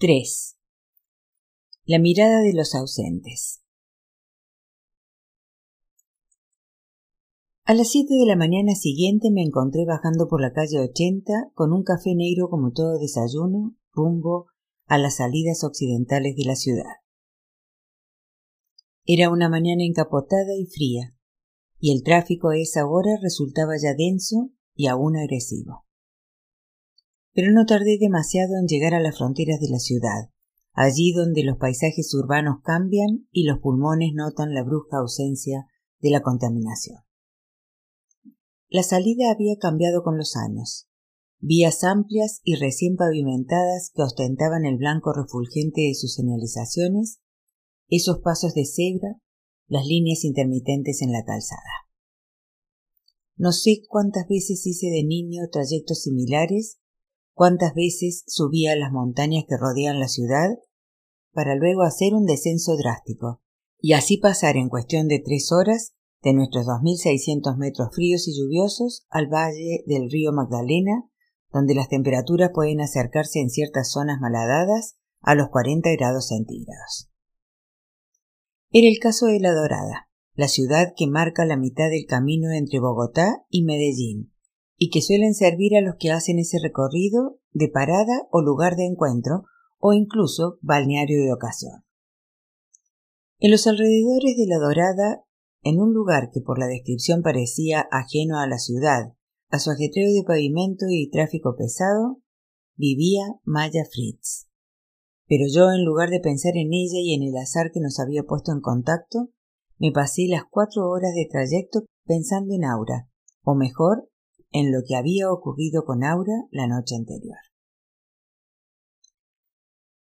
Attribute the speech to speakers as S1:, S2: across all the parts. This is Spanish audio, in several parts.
S1: 3. La mirada de los ausentes. A las siete de la mañana siguiente me encontré bajando por la calle 80 con un café negro como todo desayuno, rumbo a las salidas occidentales de la ciudad. Era una mañana encapotada y fría, y el tráfico a esa hora resultaba ya denso y aún agresivo pero no tardé demasiado en llegar a las fronteras de la ciudad, allí donde los paisajes urbanos cambian y los pulmones notan la brusca ausencia de la contaminación. La salida había cambiado con los años. Vías amplias y recién pavimentadas que ostentaban el blanco refulgente de sus señalizaciones, esos pasos de cebra, las líneas intermitentes en la calzada. No sé cuántas veces hice de niño trayectos similares cuántas veces subía a las montañas que rodean la ciudad para luego hacer un descenso drástico y así pasar en cuestión de tres horas de nuestros 2.600 metros fríos y lluviosos al valle del río Magdalena, donde las temperaturas pueden acercarse en ciertas zonas malhadadas a los 40 grados centígrados. Era el caso de La Dorada, la ciudad que marca la mitad del camino entre Bogotá y Medellín, y que suelen servir a los que hacen ese recorrido de parada o lugar de encuentro o incluso balneario de ocasión. En los alrededores de La Dorada, en un lugar que por la descripción parecía ajeno a la ciudad, a su ajetreo de pavimento y tráfico pesado, vivía Maya Fritz. Pero yo, en lugar de pensar en ella y en el azar que nos había puesto en contacto, me pasé las cuatro horas de trayecto pensando en Aura, o mejor, en lo que había ocurrido con Aura la noche anterior.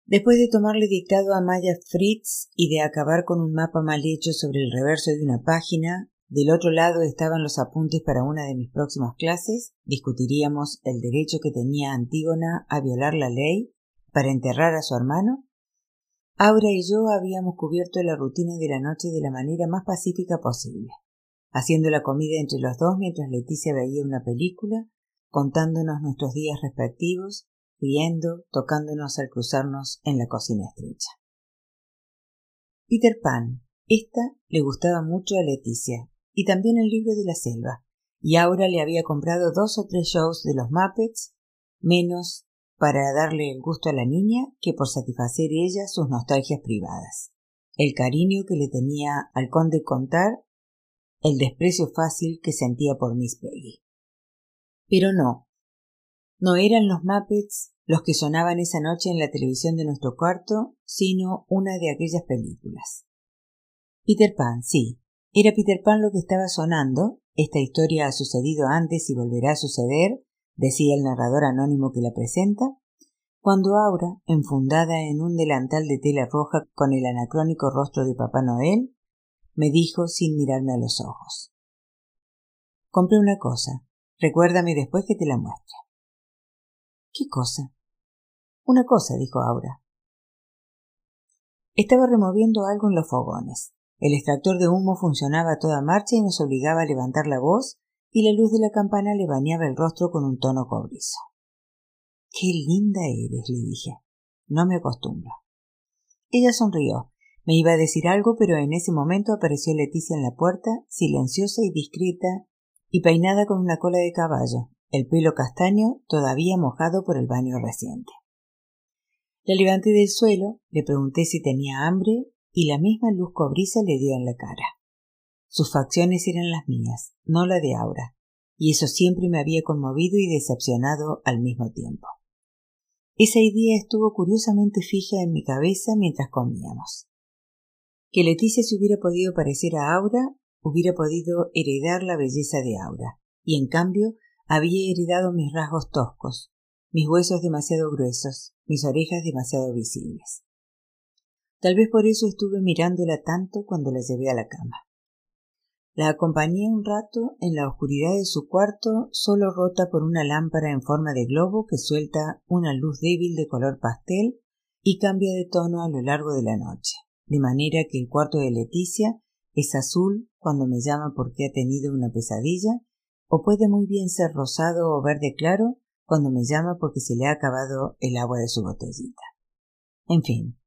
S1: Después de tomarle dictado a Maya Fritz y de acabar con un mapa mal hecho sobre el reverso de una página, del otro lado estaban los apuntes para una de mis próximas clases, discutiríamos el derecho que tenía Antígona a violar la ley para enterrar a su hermano. Aura y yo habíamos cubierto la rutina de la noche de la manera más pacífica posible haciendo la comida entre los dos mientras Leticia veía una película, contándonos nuestros días respectivos, riendo, tocándonos al cruzarnos en la cocina estrecha. Peter Pan. Esta le gustaba mucho a Leticia, y también el libro de la selva, y ahora le había comprado dos o tres shows de los Muppets, menos para darle el gusto a la niña que por satisfacer ella sus nostalgias privadas. El cariño que le tenía al conde contar el desprecio fácil que sentía por Miss Peggy. Pero no, no eran los Muppets los que sonaban esa noche en la televisión de nuestro cuarto, sino una de aquellas películas. Peter Pan, sí, era Peter Pan lo que estaba sonando, esta historia ha sucedido antes y volverá a suceder, decía el narrador anónimo que la presenta, cuando Aura, enfundada en un delantal de tela roja con el anacrónico rostro de Papá Noel, me dijo sin mirarme a los ojos. Compré una cosa. Recuérdame después que te la muestre. ¿Qué cosa? Una cosa, dijo Aura. Estaba removiendo algo en los fogones. El extractor de humo funcionaba a toda marcha y nos obligaba a levantar la voz, y la luz de la campana le bañaba el rostro con un tono cobrizo. Qué linda eres, le dije. No me acostumbro. Ella sonrió, me iba a decir algo, pero en ese momento apareció Leticia en la puerta, silenciosa y discreta, y peinada con una cola de caballo, el pelo castaño todavía mojado por el baño reciente. La levanté del suelo, le pregunté si tenía hambre, y la misma luz cobriza le dio en la cara. Sus facciones eran las mías, no la de Aura, y eso siempre me había conmovido y decepcionado al mismo tiempo. Esa idea estuvo curiosamente fija en mi cabeza mientras comíamos que Leticia se hubiera podido parecer a Aura, hubiera podido heredar la belleza de Aura, y en cambio había heredado mis rasgos toscos, mis huesos demasiado gruesos, mis orejas demasiado visibles. Tal vez por eso estuve mirándola tanto cuando la llevé a la cama. La acompañé un rato en la oscuridad de su cuarto, solo rota por una lámpara en forma de globo que suelta una luz débil de color pastel y cambia de tono a lo largo de la noche de manera que el cuarto de Leticia es azul cuando me llama porque ha tenido una pesadilla, o puede muy bien ser rosado o verde claro cuando me llama porque se le ha acabado el agua de su botellita. En fin.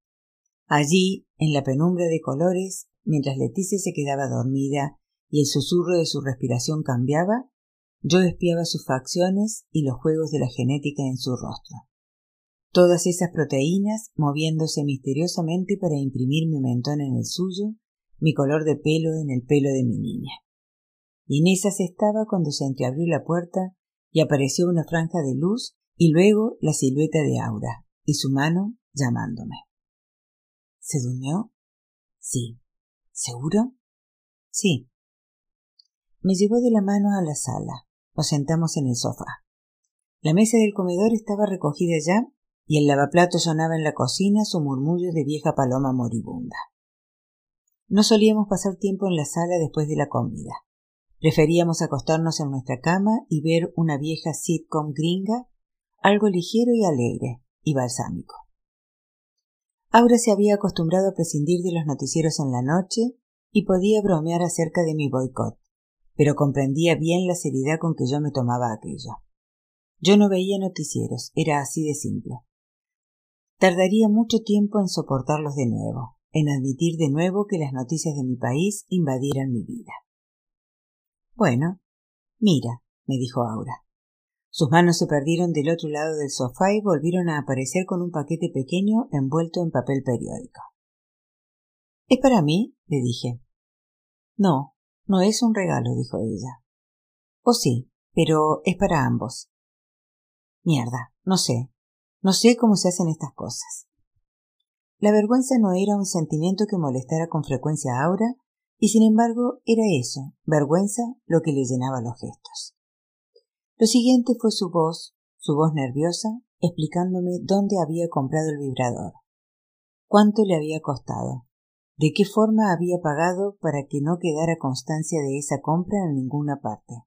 S1: Allí, en la penumbra de colores, mientras Leticia se quedaba dormida y el susurro de su respiración cambiaba, yo espiaba sus facciones y los juegos de la genética en su rostro. Todas esas proteínas moviéndose misteriosamente para imprimir mi mentón en el suyo, mi color de pelo en el pelo de mi niña. Y en estaba cuando se entreabrió la puerta y apareció una franja de luz y luego la silueta de Aura y su mano llamándome. ¿Se durmió? Sí. ¿Seguro? Sí. Me llevó de la mano a la sala. Nos sentamos en el sofá. La mesa del comedor estaba recogida ya y el lavaplato sonaba en la cocina su murmullo de vieja paloma moribunda. No solíamos pasar tiempo en la sala después de la comida. Preferíamos acostarnos en nuestra cama y ver una vieja sitcom gringa, algo ligero y alegre, y balsámico. Aura se había acostumbrado a prescindir de los noticieros en la noche y podía bromear acerca de mi boicot, pero comprendía bien la seriedad con que yo me tomaba aquello. Yo no veía noticieros, era así de simple. Tardaría mucho tiempo en soportarlos de nuevo, en admitir de nuevo que las noticias de mi país invadieran mi vida. Bueno, mira, me dijo Aura. Sus manos se perdieron del otro lado del sofá y volvieron a aparecer con un paquete pequeño envuelto en papel periódico. ¿Es para mí? le dije. No, no es un regalo, dijo ella. Oh sí, pero es para ambos. Mierda, no sé. No sé cómo se hacen estas cosas. La vergüenza no era un sentimiento que molestara con frecuencia a Aura, y sin embargo era eso, vergüenza, lo que le llenaba los gestos. Lo siguiente fue su voz, su voz nerviosa, explicándome dónde había comprado el vibrador, cuánto le había costado, de qué forma había pagado para que no quedara constancia de esa compra en ninguna parte.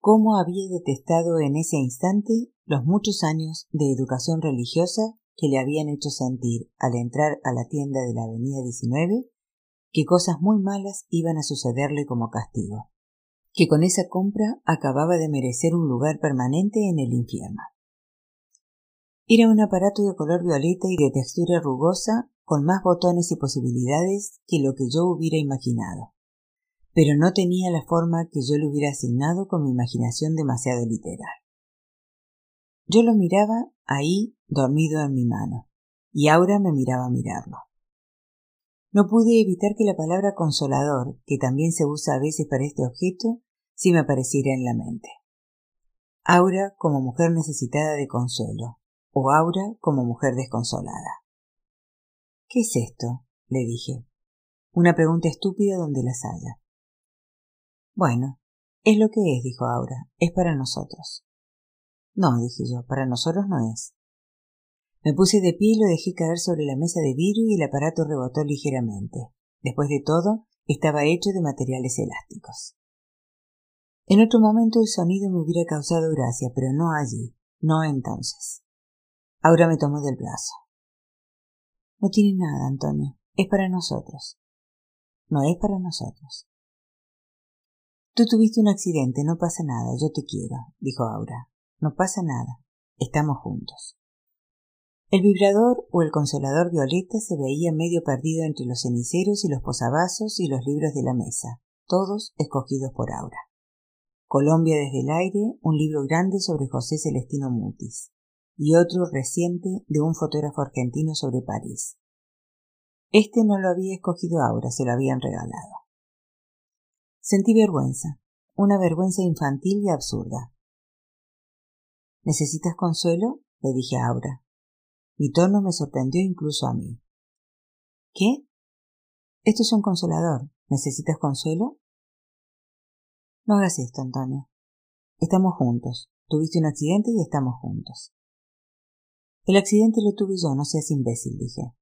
S1: Cómo había detestado en ese instante los muchos años de educación religiosa que le habían hecho sentir al entrar a la tienda de la Avenida 19 que cosas muy malas iban a sucederle como castigo, que con esa compra acababa de merecer un lugar permanente en el infierno. Era un aparato de color violeta y de textura rugosa con más botones y posibilidades que lo que yo hubiera imaginado, pero no tenía la forma que yo le hubiera asignado con mi imaginación demasiado literal. Yo lo miraba ahí dormido en mi mano, y ahora me miraba mirarlo. No pude evitar que la palabra consolador, que también se usa a veces para este objeto, si me apareciera en la mente. Aura como mujer necesitada de consuelo, o Aura como mujer desconsolada. ¿Qué es esto? le dije. Una pregunta estúpida donde las haya. Bueno, es lo que es, dijo Aura. Es para nosotros. No, dije yo, para nosotros no es. Me puse de pie y lo dejé caer sobre la mesa de vidrio y el aparato rebotó ligeramente. Después de todo, estaba hecho de materiales elásticos. En otro momento el sonido me hubiera causado gracia, pero no allí, no entonces. Aura me tomó del brazo. No tiene nada, Antonio. Es para nosotros. No es para nosotros. Tú tuviste un accidente, no pasa nada, yo te quiero, dijo Aura. No pasa nada, estamos juntos. El vibrador o el consolador violeta se veía medio perdido entre los ceniceros y los posavasos y los libros de la mesa, todos escogidos por Aura. Colombia desde el aire, un libro grande sobre José Celestino Mutis y otro reciente de un fotógrafo argentino sobre París. Este no lo había escogido ahora, se lo habían regalado. Sentí vergüenza, una vergüenza infantil y absurda. ¿Necesitas consuelo? le dije a Aura. Mi tono me sorprendió incluso a mí. ¿Qué? Esto es un consolador. ¿Necesitas consuelo? No hagas esto, Antonio. Estamos juntos. Tuviste un accidente y estamos juntos. El accidente lo tuve yo, no seas imbécil, dije.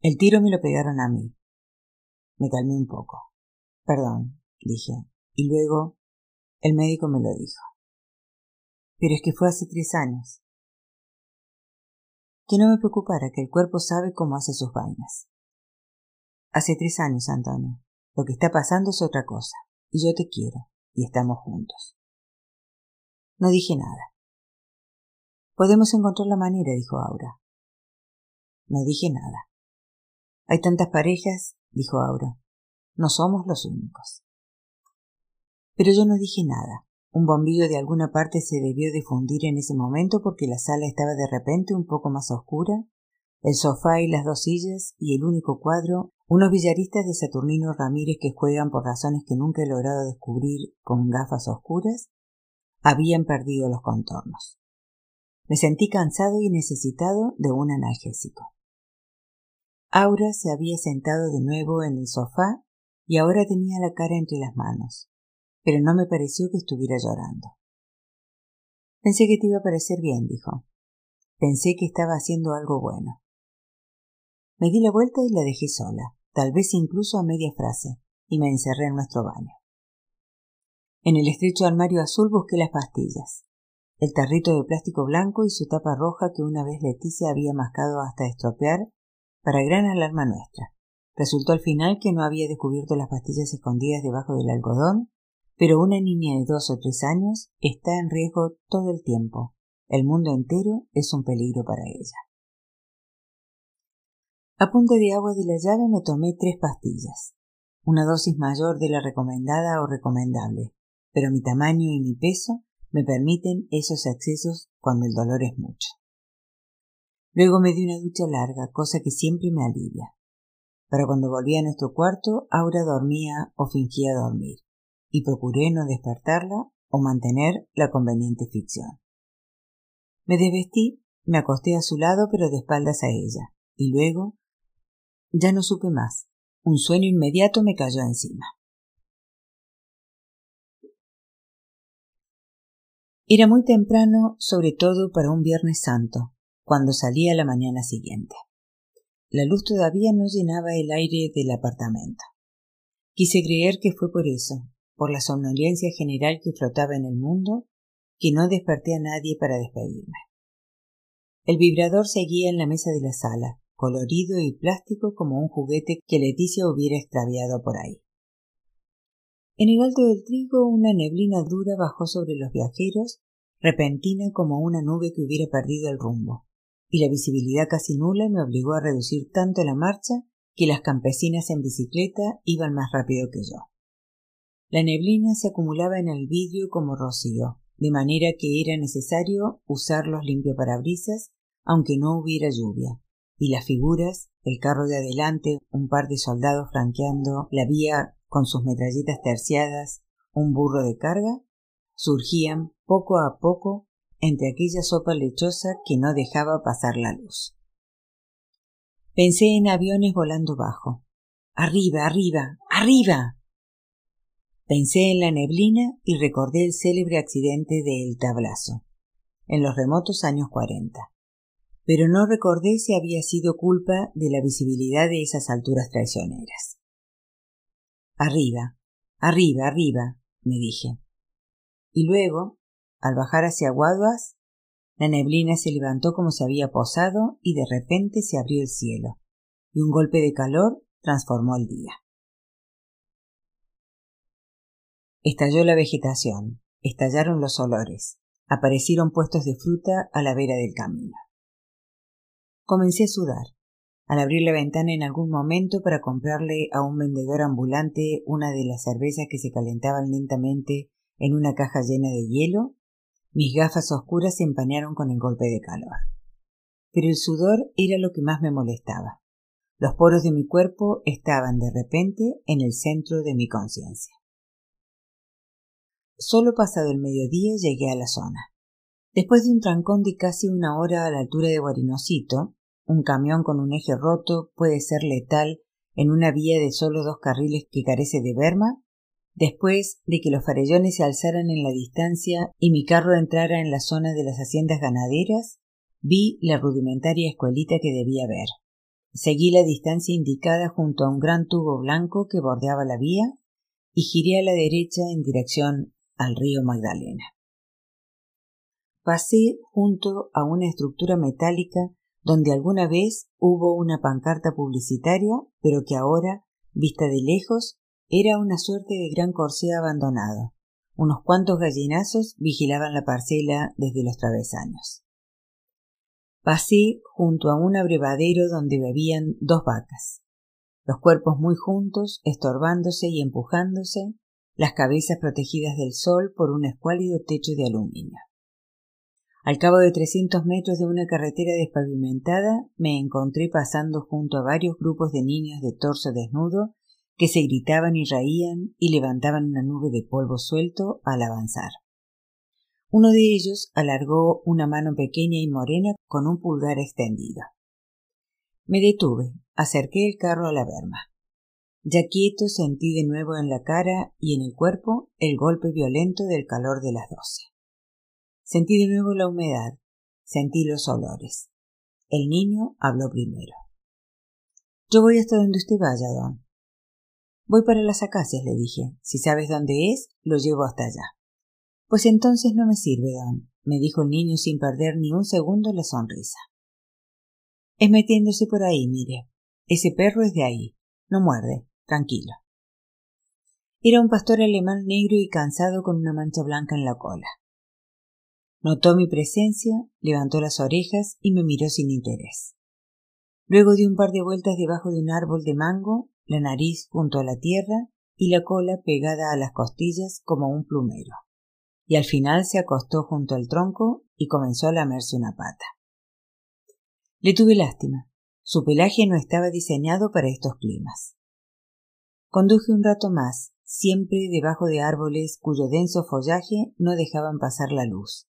S1: El tiro me lo pegaron a mí. Me calmé un poco. Perdón, dije. Y luego el médico me lo dijo. Pero es que fue hace tres años. Que no me preocupara, que el cuerpo sabe cómo hace sus vainas. Hace tres años, Antonio. Lo que está pasando es otra cosa. Y yo te quiero. Y estamos juntos. No dije nada. Podemos encontrar la manera, dijo Aura. No dije nada. Hay tantas parejas, dijo Aura. No somos los únicos. Pero yo no dije nada. Un bombillo de alguna parte se debió difundir en ese momento porque la sala estaba de repente un poco más oscura, el sofá y las dos sillas y el único cuadro, unos billaristas de Saturnino Ramírez que juegan por razones que nunca he logrado descubrir con gafas oscuras, habían perdido los contornos. Me sentí cansado y necesitado de un analgésico. Aura se había sentado de nuevo en el sofá y ahora tenía la cara entre las manos pero no me pareció que estuviera llorando. Pensé que te iba a parecer bien, dijo. Pensé que estaba haciendo algo bueno. Me di la vuelta y la dejé sola, tal vez incluso a media frase, y me encerré en nuestro baño. En el estrecho armario azul busqué las pastillas, el tarrito de plástico blanco y su tapa roja que una vez Leticia había mascado hasta estropear para gran alarma nuestra. Resultó al final que no había descubierto las pastillas escondidas debajo del algodón pero una niña de dos o tres años está en riesgo todo el tiempo. El mundo entero es un peligro para ella. A punta de agua de la llave me tomé tres pastillas, una dosis mayor de la recomendada o recomendable, pero mi tamaño y mi peso me permiten esos accesos cuando el dolor es mucho. Luego me di una ducha larga, cosa que siempre me alivia. Pero cuando volví a nuestro cuarto, Aura dormía o fingía dormir y procuré no despertarla o mantener la conveniente ficción. Me desvestí, me acosté a su lado pero de espaldas a ella, y luego ya no supe más. Un sueño inmediato me cayó encima. Era muy temprano, sobre todo para un Viernes Santo, cuando salí a la mañana siguiente. La luz todavía no llenaba el aire del apartamento. Quise creer que fue por eso, por la somnolencia general que flotaba en el mundo, que no desperté a nadie para despedirme. El vibrador seguía en la mesa de la sala, colorido y plástico como un juguete que Leticia hubiera extraviado por ahí. En el alto del trigo una neblina dura bajó sobre los viajeros, repentina como una nube que hubiera perdido el rumbo, y la visibilidad casi nula me obligó a reducir tanto la marcha que las campesinas en bicicleta iban más rápido que yo. La neblina se acumulaba en el vidrio como rocío, de manera que era necesario usar los limpiaparabrisas aunque no hubiera lluvia, y las figuras, el carro de adelante, un par de soldados flanqueando la vía con sus metralletas terciadas, un burro de carga, surgían poco a poco entre aquella sopa lechosa que no dejaba pasar la luz. Pensé en aviones volando bajo. Arriba, arriba, arriba. Pensé en la neblina y recordé el célebre accidente de El Tablazo, en los remotos años cuarenta. Pero no recordé si había sido culpa de la visibilidad de esas alturas traicioneras. Arriba, arriba, arriba, me dije. Y luego, al bajar hacia Guaduas, la neblina se levantó como se había posado y de repente se abrió el cielo, y un golpe de calor transformó el día. Estalló la vegetación, estallaron los olores, aparecieron puestos de fruta a la vera del camino. Comencé a sudar. Al abrir la ventana en algún momento para comprarle a un vendedor ambulante una de las cervezas que se calentaban lentamente en una caja llena de hielo, mis gafas oscuras se empañaron con el golpe de calor. Pero el sudor era lo que más me molestaba. Los poros de mi cuerpo estaban de repente en el centro de mi conciencia. Solo pasado el mediodía llegué a la zona. Después de un trancón de casi una hora a la altura de Guarinocito, un camión con un eje roto puede ser letal en una vía de solo dos carriles que carece de berma, después de que los farellones se alzaran en la distancia y mi carro entrara en la zona de las haciendas ganaderas, vi la rudimentaria escuelita que debía ver. Seguí la distancia indicada junto a un gran tubo blanco que bordeaba la vía y giré a la derecha en dirección al río Magdalena. Pasé junto a una estructura metálica donde alguna vez hubo una pancarta publicitaria, pero que ahora, vista de lejos, era una suerte de gran corsé abandonado. Unos cuantos gallinazos vigilaban la parcela desde los travesaños. Pasé junto a un abrevadero donde bebían dos vacas, los cuerpos muy juntos, estorbándose y empujándose, las cabezas protegidas del sol por un escuálido techo de aluminio. Al cabo de trescientos metros de una carretera despavimentada, me encontré pasando junto a varios grupos de niños de torso desnudo que se gritaban y reían y levantaban una nube de polvo suelto al avanzar. Uno de ellos alargó una mano pequeña y morena con un pulgar extendido. Me detuve, acerqué el carro a la berma. Ya quieto sentí de nuevo en la cara y en el cuerpo el golpe violento del calor de las doce. Sentí de nuevo la humedad, sentí los olores. El niño habló primero. Yo voy hasta donde usted vaya, don. Voy para las acacias, le dije. Si sabes dónde es, lo llevo hasta allá. Pues entonces no me sirve, don, me dijo el niño sin perder ni un segundo la sonrisa. Es metiéndose por ahí, mire. Ese perro es de ahí. No muerde. Tranquilo. Era un pastor alemán negro y cansado con una mancha blanca en la cola. Notó mi presencia, levantó las orejas y me miró sin interés. Luego dio un par de vueltas debajo de un árbol de mango, la nariz junto a la tierra y la cola pegada a las costillas como un plumero. Y al final se acostó junto al tronco y comenzó a lamerse una pata. Le tuve lástima. Su pelaje no estaba diseñado para estos climas. Conduje un rato más, siempre debajo de árboles cuyo denso follaje no dejaban pasar la luz,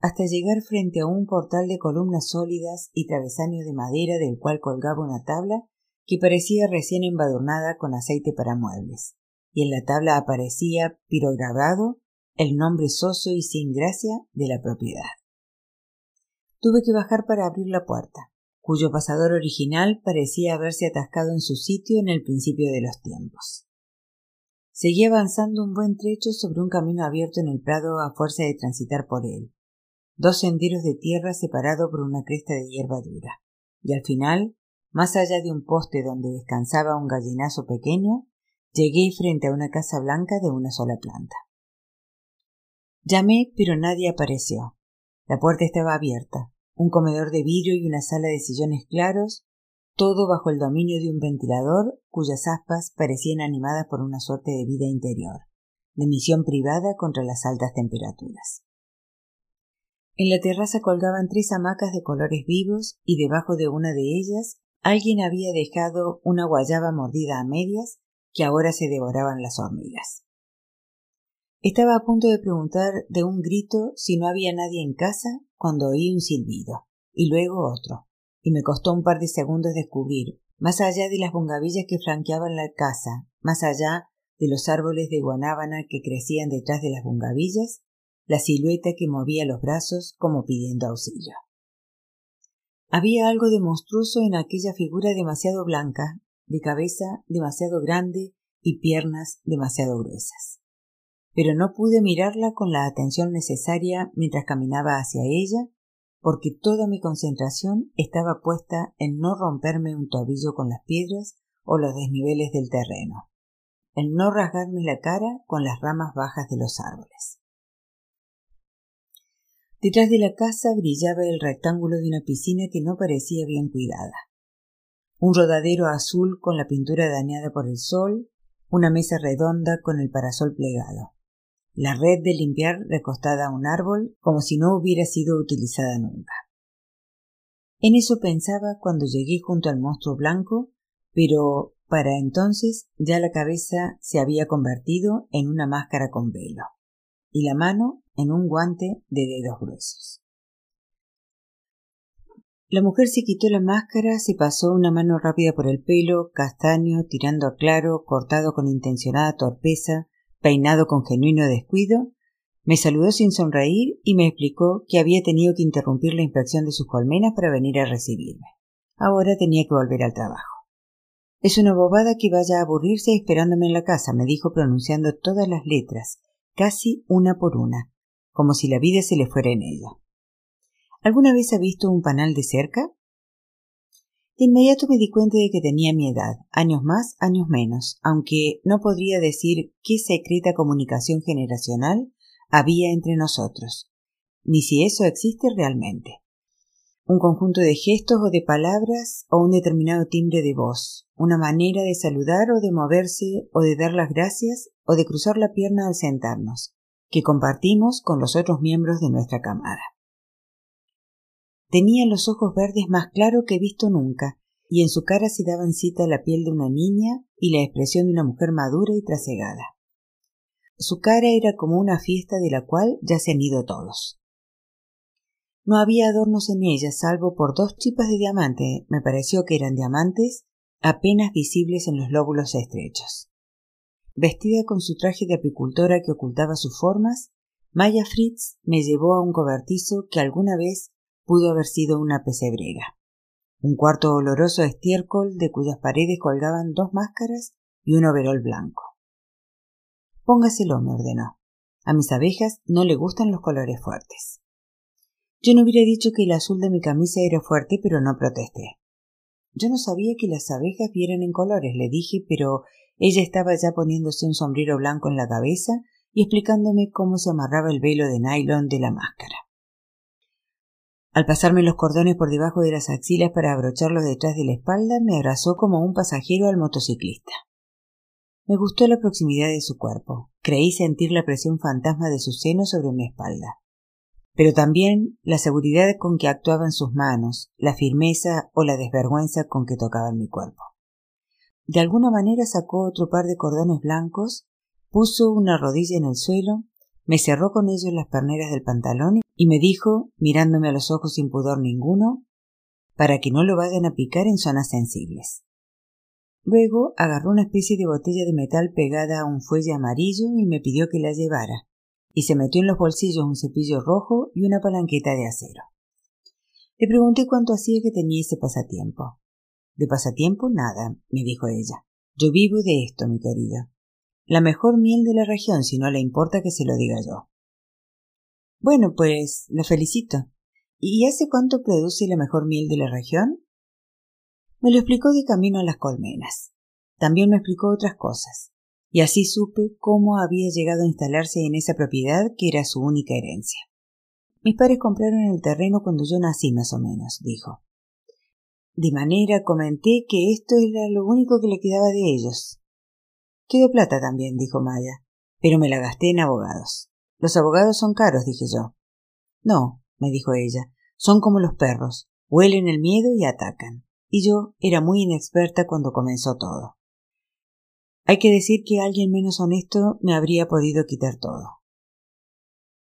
S1: hasta llegar frente a un portal de columnas sólidas y travesaño de madera del cual colgaba una tabla que parecía recién embadurnada con aceite para muebles, y en la tabla aparecía pirograbado el nombre soso y sin gracia de la propiedad. Tuve que bajar para abrir la puerta, cuyo pasador original parecía haberse atascado en su sitio en el principio de los tiempos. Seguí avanzando un buen trecho sobre un camino abierto en el prado a fuerza de transitar por él, dos senderos de tierra separados por una cresta de hierba dura, y al final, más allá de un poste donde descansaba un gallinazo pequeño, llegué frente a una casa blanca de una sola planta. Llamé, pero nadie apareció. La puerta estaba abierta, un comedor de vidrio y una sala de sillones claros, todo bajo el dominio de un ventilador cuyas aspas parecían animadas por una suerte de vida interior, de misión privada contra las altas temperaturas. En la terraza colgaban tres hamacas de colores vivos y debajo de una de ellas alguien había dejado una guayaba mordida a medias que ahora se devoraban las hormigas. Estaba a punto de preguntar de un grito si no había nadie en casa cuando oí un silbido, y luego otro, y me costó un par de segundos descubrir, más allá de las bungavillas que flanqueaban la casa, más allá de los árboles de guanábana que crecían detrás de las bungavillas, la silueta que movía los brazos como pidiendo auxilio. Había algo de monstruoso en aquella figura demasiado blanca, de cabeza demasiado grande y piernas demasiado gruesas. Pero no pude mirarla con la atención necesaria mientras caminaba hacia ella, porque toda mi concentración estaba puesta en no romperme un tobillo con las piedras o los desniveles del terreno, en no rasgarme la cara con las ramas bajas de los árboles. Detrás de la casa brillaba el rectángulo de una piscina que no parecía bien cuidada. Un rodadero azul con la pintura dañada por el sol, una mesa redonda con el parasol plegado. La red de limpiar recostada a un árbol como si no hubiera sido utilizada nunca. En eso pensaba cuando llegué junto al monstruo blanco, pero para entonces ya la cabeza se había convertido en una máscara con velo y la mano en un guante de dedos gruesos. La mujer se quitó la máscara, se pasó una mano rápida por el pelo, castaño, tirando a claro, cortado con intencionada torpeza, peinado con genuino descuido, me saludó sin sonreír y me explicó que había tenido que interrumpir la inspección de sus colmenas para venir a recibirme. Ahora tenía que volver al trabajo. Es una bobada que vaya a aburrirse esperándome en la casa, me dijo pronunciando todas las letras, casi una por una, como si la vida se le fuera en ella. ¿Alguna vez ha visto un panal de cerca? De inmediato me di cuenta de que tenía mi edad, años más, años menos, aunque no podría decir qué secreta comunicación generacional había entre nosotros, ni si eso existe realmente. Un conjunto de gestos o de palabras o un determinado timbre de voz, una manera de saludar o de moverse o de dar las gracias o de cruzar la pierna al sentarnos, que compartimos con los otros miembros de nuestra camada. Tenía los ojos verdes más claros que he visto nunca, y en su cara se daban cita la piel de una niña y la expresión de una mujer madura y trasegada. Su cara era como una fiesta de la cual ya se han ido todos. No había adornos en ella salvo por dos chipas de diamante, me pareció que eran diamantes, apenas visibles en los lóbulos estrechos. Vestida con su traje de apicultora que ocultaba sus formas, Maya Fritz me llevó a un cobertizo que alguna vez pudo haber sido una pesebrera. Un cuarto oloroso estiércol de cuyas paredes colgaban dos máscaras y un overol blanco. Póngaselo, me ordenó. A mis abejas no le gustan los colores fuertes. Yo no hubiera dicho que el azul de mi camisa era fuerte, pero no protesté. Yo no sabía que las abejas vieran en colores, le dije, pero ella estaba ya poniéndose un sombrero blanco en la cabeza y explicándome cómo se amarraba el velo de nylon de la máscara. Al pasarme los cordones por debajo de las axilas para abrocharlos detrás de la espalda, me abrazó como un pasajero al motociclista. Me gustó la proximidad de su cuerpo. Creí sentir la presión fantasma de su seno sobre mi espalda pero también la seguridad con que actuaban sus manos, la firmeza o la desvergüenza con que tocaban mi cuerpo. De alguna manera sacó otro par de cordones blancos, puso una rodilla en el suelo, me cerró con ellos las perneras del pantalón y me dijo, mirándome a los ojos sin pudor ninguno, para que no lo vayan a picar en zonas sensibles. Luego agarró una especie de botella de metal pegada a un fuelle amarillo y me pidió que la llevara y se metió en los bolsillos un cepillo rojo y una palanqueta de acero. Le pregunté cuánto hacía que tenía ese pasatiempo. De pasatiempo nada, me dijo ella. Yo vivo de esto, mi querido. La mejor miel de la región, si no le importa que se lo diga yo. Bueno, pues la felicito. ¿Y hace cuánto produce la mejor miel de la región? Me lo explicó de camino a las colmenas. También me explicó otras cosas y así supe cómo había llegado a instalarse en esa propiedad que era su única herencia. Mis padres compraron el terreno cuando yo nací más o menos, dijo. De manera comenté que esto era lo único que le quedaba de ellos. Quedó plata también, dijo Maya, pero me la gasté en abogados. Los abogados son caros, dije yo. No, me dijo ella, son como los perros, huelen el miedo y atacan. Y yo era muy inexperta cuando comenzó todo. Hay que decir que alguien menos honesto me habría podido quitar todo.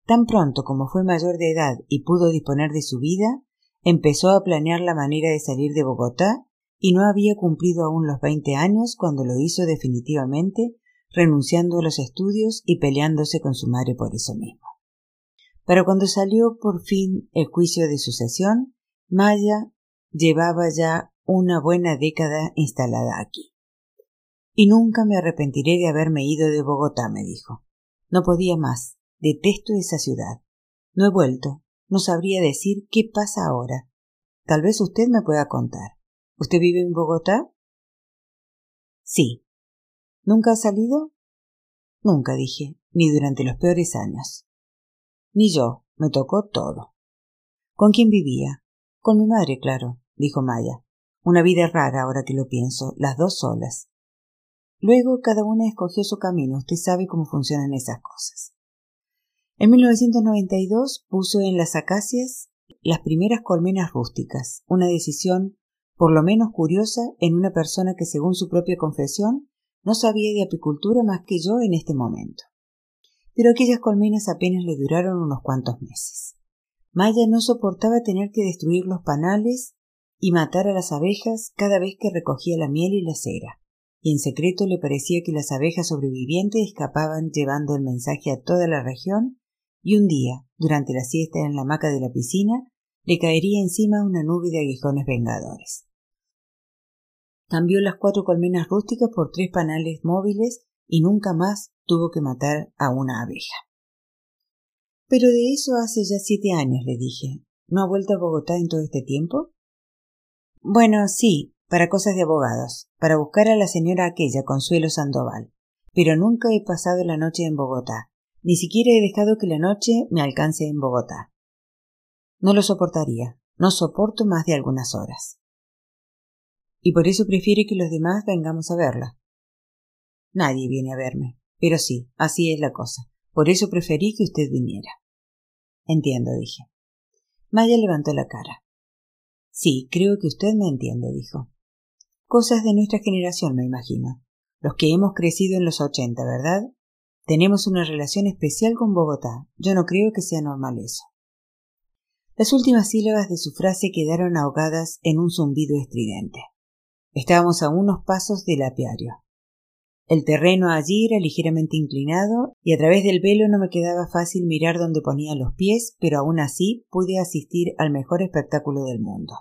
S1: Tan pronto como fue mayor de edad y pudo disponer de su vida, empezó a planear la manera de salir de Bogotá y no había cumplido aún los veinte años cuando lo hizo definitivamente, renunciando a los estudios y peleándose con su madre por eso mismo. Pero cuando salió por fin el juicio de sucesión, Maya llevaba ya una buena década instalada aquí. Y nunca me arrepentiré de haberme ido de Bogotá, me dijo. No podía más. Detesto esa ciudad. No he vuelto. No sabría decir qué pasa ahora. Tal vez usted me pueda contar. ¿Usted vive en Bogotá? Sí. ¿Nunca ha salido? Nunca, dije, ni durante los peores años. Ni yo. Me tocó todo. ¿Con quién vivía? Con mi madre, claro, dijo Maya. Una vida rara ahora que lo pienso, las dos solas. Luego cada una escogió su camino. Usted sabe cómo funcionan esas cosas. En 1992 puso en las acacias las primeras colmenas rústicas, una decisión por lo menos curiosa en una persona que, según su propia confesión, no sabía de apicultura más que yo en este momento. Pero aquellas colmenas apenas le duraron unos cuantos meses. Maya no soportaba tener que destruir los panales y matar a las abejas cada vez que recogía la miel y la cera y en secreto le parecía que las abejas sobrevivientes escapaban llevando el mensaje a toda la región, y un día, durante la siesta en la hamaca de la piscina, le caería encima una nube de aguijones vengadores. Cambió las cuatro colmenas rústicas por tres panales móviles y nunca más tuvo que matar a una abeja. Pero de eso hace ya siete años, le dije. ¿No ha vuelto a Bogotá en todo este tiempo? Bueno, sí, para cosas de abogados, para buscar a la señora aquella Consuelo Sandoval. Pero nunca he pasado la noche en Bogotá, ni siquiera he dejado que la noche me alcance en Bogotá. No lo soportaría, No soporto más de algunas horas. Y por eso prefiere que los demás vengamos a verla. Nadie viene a verme. Pero sí, así es la cosa. Por eso preferí que usted viniera. Entiendo, dije. Maya levantó la cara. Sí, creo que usted me entiende, dijo. Cosas de nuestra generación, me imagino. Los que hemos crecido en los ochenta, ¿verdad? Tenemos una relación especial con Bogotá. Yo no creo que sea normal eso. Las últimas sílabas de su frase quedaron ahogadas en un zumbido estridente. Estábamos a unos pasos del apiario. El terreno allí era ligeramente inclinado y a través del velo no me quedaba fácil mirar dónde ponía los pies, pero aún así pude asistir al mejor espectáculo del mundo.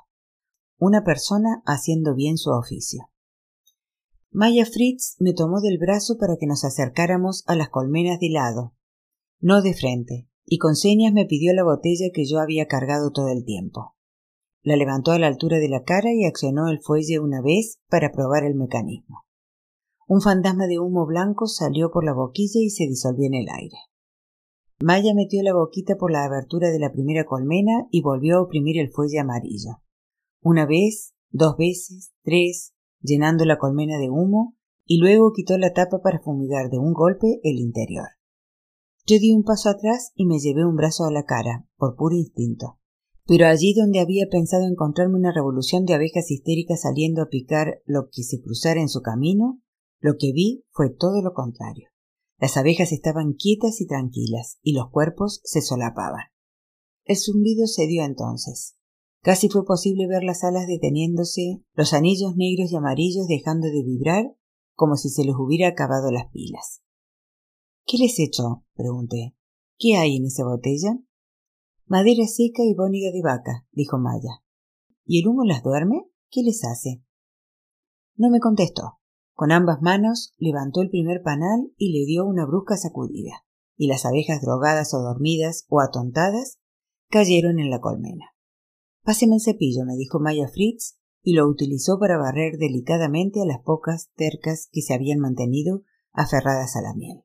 S1: Una persona haciendo bien su oficio. Maya Fritz me tomó del brazo para que nos acercáramos a las colmenas de lado, no de frente, y con señas me pidió la botella que yo había cargado todo el tiempo. La levantó a la altura de la cara y accionó el fuelle una vez para probar el mecanismo. Un fantasma de humo blanco salió por la boquilla y se disolvió en el aire. Maya metió la boquita por la abertura de la primera colmena y volvió a oprimir el fuelle amarillo. Una vez, dos veces, tres, llenando la colmena de humo, y luego quitó la tapa para fumigar de un golpe el interior. Yo di un paso atrás y me llevé un brazo a la cara, por puro instinto. Pero allí donde había pensado encontrarme una revolución de abejas histéricas saliendo a picar lo que se cruzara en su camino, lo que vi fue todo lo contrario. Las abejas estaban quietas y tranquilas, y los cuerpos se solapaban. El zumbido se dio entonces. Casi fue posible ver las alas deteniéndose, los anillos negros y amarillos dejando de vibrar, como si se les hubiera acabado las pilas. ¿Qué les echó? pregunté. ¿Qué hay en esa botella? Madera seca y bóniga de vaca, dijo Maya. ¿Y el humo las duerme? ¿Qué les hace? No me contestó. Con ambas manos levantó el primer panal y le dio una brusca sacudida, y las abejas drogadas o dormidas o atontadas cayeron en la colmena. Páseme el cepillo, me dijo Maya Fritz, y lo utilizó para barrer delicadamente a las pocas tercas que se habían mantenido aferradas a la miel.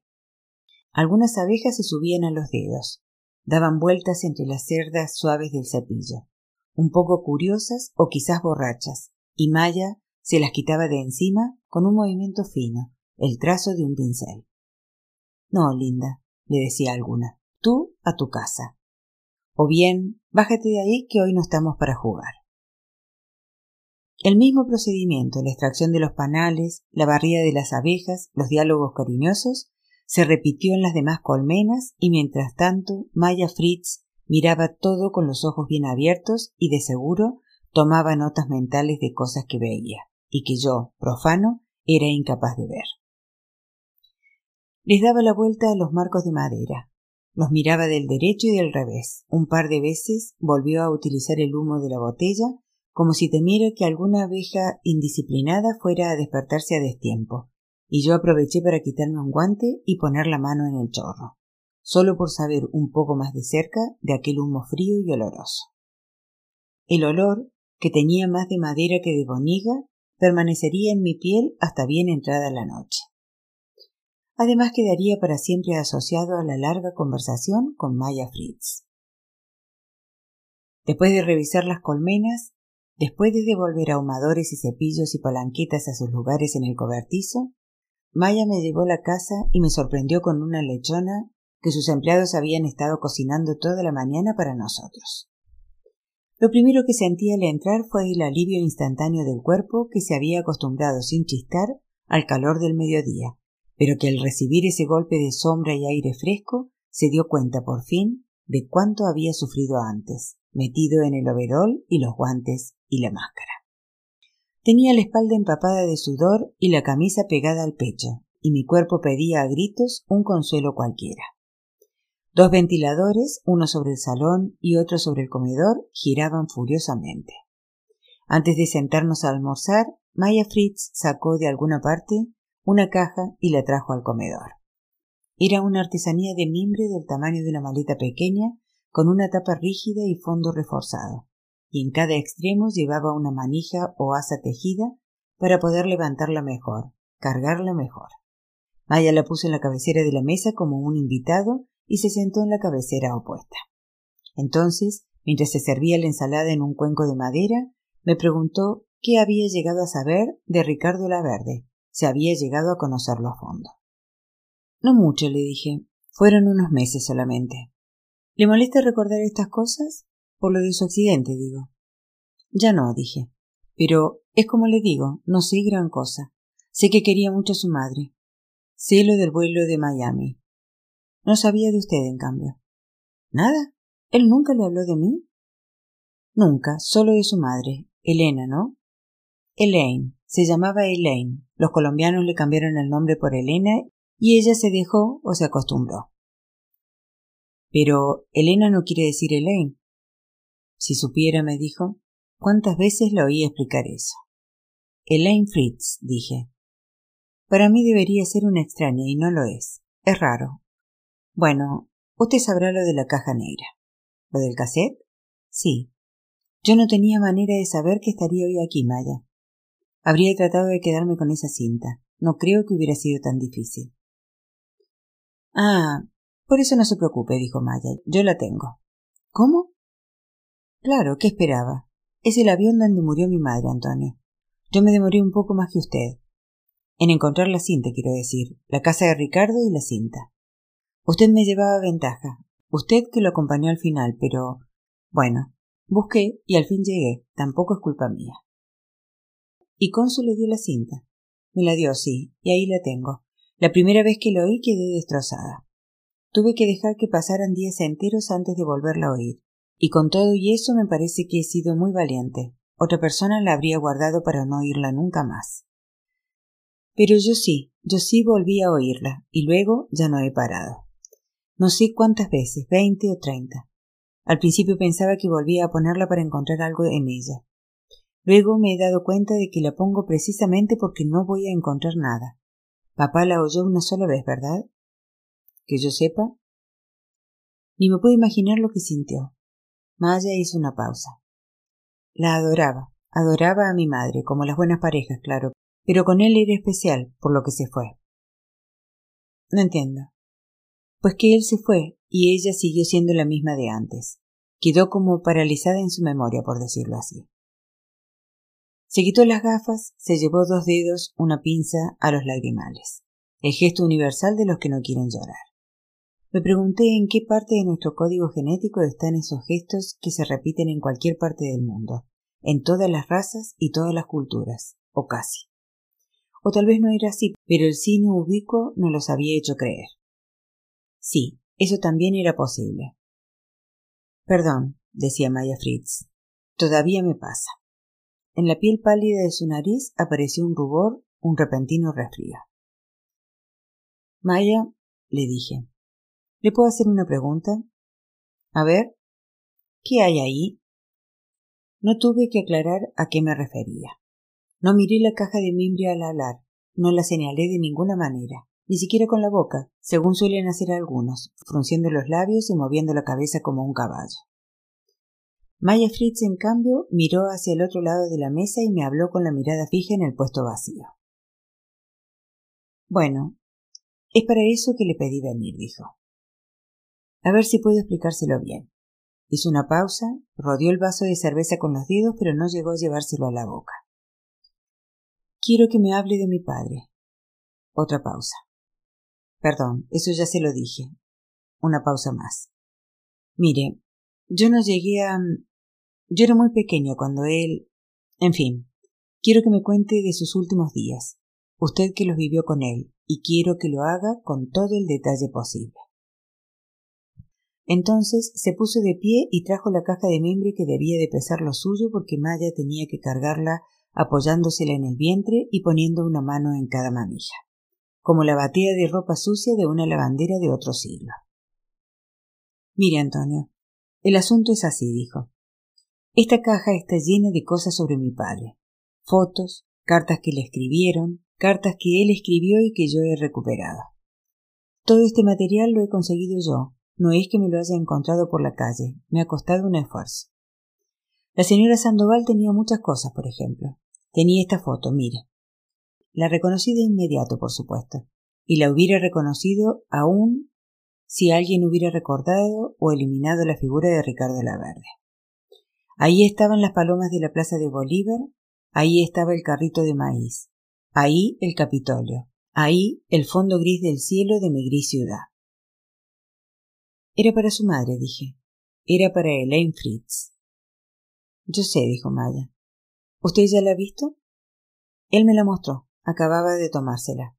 S1: Algunas abejas se subían a los dedos, daban vueltas entre las cerdas suaves del cepillo, un poco curiosas o quizás borrachas, y Maya se las quitaba de encima con un movimiento fino, el trazo de un pincel. No, linda, le decía alguna, tú a tu casa. O bien, bájate de ahí que hoy no estamos para jugar. El mismo procedimiento, la extracción de los panales, la barrida de las abejas, los diálogos cariñosos, se repitió en las demás colmenas y mientras tanto Maya Fritz miraba todo con los ojos bien abiertos y de seguro tomaba notas mentales de cosas que veía y que yo, profano, era incapaz de ver. Les daba la vuelta a los marcos de madera, los miraba del derecho y del revés. Un par de veces volvió a utilizar el humo de la botella, como si temiera que alguna abeja indisciplinada fuera a despertarse a destiempo, y yo aproveché para quitarme un guante y poner la mano en el chorro, solo por saber un poco más de cerca de aquel humo frío y oloroso. El olor, que tenía más de madera que de boniga, permanecería en mi piel hasta bien entrada la noche. Además quedaría para siempre asociado a la larga conversación con Maya Fritz. Después de revisar las colmenas, después de devolver ahumadores y cepillos y palanquetas a sus lugares en el cobertizo, Maya me llevó a la casa y me sorprendió con una lechona que sus empleados habían estado cocinando toda la mañana para nosotros. Lo primero que sentí al entrar fue el alivio instantáneo del cuerpo que se había acostumbrado sin chistar al calor del mediodía, pero que al recibir ese golpe de sombra y aire fresco se dio cuenta por fin de cuánto había sufrido antes, metido en el overol y los guantes y la máscara. Tenía la espalda empapada de sudor y la camisa pegada al pecho, y mi cuerpo pedía a gritos un consuelo cualquiera. Dos ventiladores, uno sobre el salón y otro sobre el comedor, giraban furiosamente. Antes de sentarnos a almorzar, Maya Fritz sacó de alguna parte una caja y la trajo al comedor. Era una artesanía de mimbre del tamaño de una maleta pequeña, con una tapa rígida y fondo reforzado, y en cada extremo llevaba una manija o asa tejida para poder levantarla mejor, cargarla mejor. Maya la puso en la cabecera de la mesa como un invitado y se sentó en la cabecera opuesta. Entonces mientras se servía la ensalada en un cuenco de madera, me preguntó qué había llegado a saber de Ricardo Laverde, si había llegado a conocerlo a fondo. No mucho, le dije. Fueron unos meses solamente. ¿Le molesta recordar estas cosas? Por lo de su accidente, digo. Ya no, dije. Pero es como le digo, no sé gran cosa. Sé que quería mucho a su madre. Sé lo del vuelo de Miami. No sabía de usted, en cambio. ¿Nada? ¿Él nunca le habló de mí? Nunca, solo de su madre, Elena, ¿no? Elaine. Se llamaba Elaine. Los colombianos le cambiaron el nombre por Elena y ella se dejó o se acostumbró. Pero Elena no quiere decir Elaine. Si supiera, me dijo, cuántas veces le oí explicar eso. Elaine Fritz, dije. Para mí debería ser una extraña y no lo es. Es raro. Bueno, usted sabrá lo de la caja negra. ¿Lo del cassette? Sí. Yo no tenía manera de saber que estaría hoy aquí, Maya. Habría tratado de quedarme con esa cinta. No creo que hubiera sido tan difícil. Ah, por eso no se preocupe, dijo Maya. Yo la tengo. ¿Cómo? Claro, ¿qué esperaba? Es el avión donde murió mi madre, Antonio. Yo me demoré un poco más que usted. En encontrar la cinta, quiero decir, la casa de Ricardo y la cinta. Usted me llevaba ventaja, usted que lo acompañó al final, pero bueno, busqué y al fin llegué, tampoco es culpa mía. Y Consul le dio la cinta. Me la dio, sí, y ahí la tengo. La primera vez que la oí quedé destrozada. Tuve que dejar que pasaran días enteros antes de volverla a oír, y con todo y eso me parece que he sido muy valiente. Otra persona la habría guardado para no oírla nunca más. Pero yo sí, yo sí volví a oírla, y luego ya no he parado. No sé cuántas veces, veinte o treinta. Al principio pensaba que volvía a ponerla para encontrar algo en ella. Luego me he dado cuenta de que la pongo precisamente porque no voy a encontrar nada. Papá la oyó una sola vez, ¿verdad? Que yo sepa. Ni me puedo imaginar lo que sintió. Maya hizo una pausa. La adoraba, adoraba a mi madre, como las buenas parejas, claro, pero con él era especial, por lo que se fue. No entiendo. Pues que él se fue y ella siguió siendo la misma de antes. Quedó como paralizada en su memoria, por decirlo así. Se quitó las gafas, se llevó dos dedos, una pinza a los lagrimales, el gesto universal de los que no quieren llorar. Me pregunté en qué parte de nuestro código genético están esos gestos que se repiten en cualquier parte del mundo, en todas las razas y todas las culturas, o casi. O tal vez no era así, pero el cine ubicuo nos los había hecho creer. Sí, eso también era posible. Perdón, decía Maya Fritz. Todavía me pasa. En la piel pálida de su nariz apareció un rubor, un repentino resfrío. Maya, le dije, ¿le puedo hacer una pregunta? A ver, ¿qué hay ahí? No tuve que aclarar a qué me refería. No miré la caja de mimbre al alar, no la señalé de ninguna manera, ni siquiera con la boca, según suelen hacer algunos, frunciendo los labios y moviendo la cabeza como un caballo. Maya Fritz, en cambio, miró hacia el otro lado de la mesa y me habló con la mirada fija en el puesto vacío. Bueno, es para eso que le pedí venir, dijo. A ver si puedo explicárselo bien. Hizo una pausa, rodeó el vaso de cerveza con los dedos, pero no llegó a llevárselo a la boca. Quiero que me hable de mi padre. Otra pausa. Perdón, eso ya se lo dije. Una pausa más. Mire, yo no llegué a... Yo era muy pequeño cuando él... En fin, quiero que me cuente de sus últimos días. Usted que los vivió con él, y quiero que lo haga con todo el detalle posible. Entonces se puso de pie y trajo la caja de mimbre que debía de pesar lo suyo porque Maya tenía que cargarla apoyándosela en el vientre y poniendo una mano en cada manilla, como la batida de ropa sucia de una lavandera de otro siglo. Mire, Antonio, el asunto es así, dijo. Esta caja está llena de cosas sobre mi padre. Fotos, cartas que le escribieron, cartas que él escribió y que yo he recuperado. Todo este material lo he conseguido yo, no es que me lo haya encontrado por la calle, me ha costado un esfuerzo. La señora Sandoval tenía muchas cosas, por ejemplo. Tenía esta foto, mire. La reconocí de inmediato, por supuesto, y la hubiera reconocido aún si alguien hubiera recordado o eliminado la figura de Ricardo Laverde. Ahí estaban las palomas de la plaza de Bolívar, ahí estaba el carrito de maíz, ahí el Capitolio, ahí el fondo gris del cielo de mi gris ciudad. Era para su madre, dije. Era para Elaine Fritz. Yo sé, dijo Maya. ¿Usted ya la ha visto? Él me la mostró. Acababa de tomársela.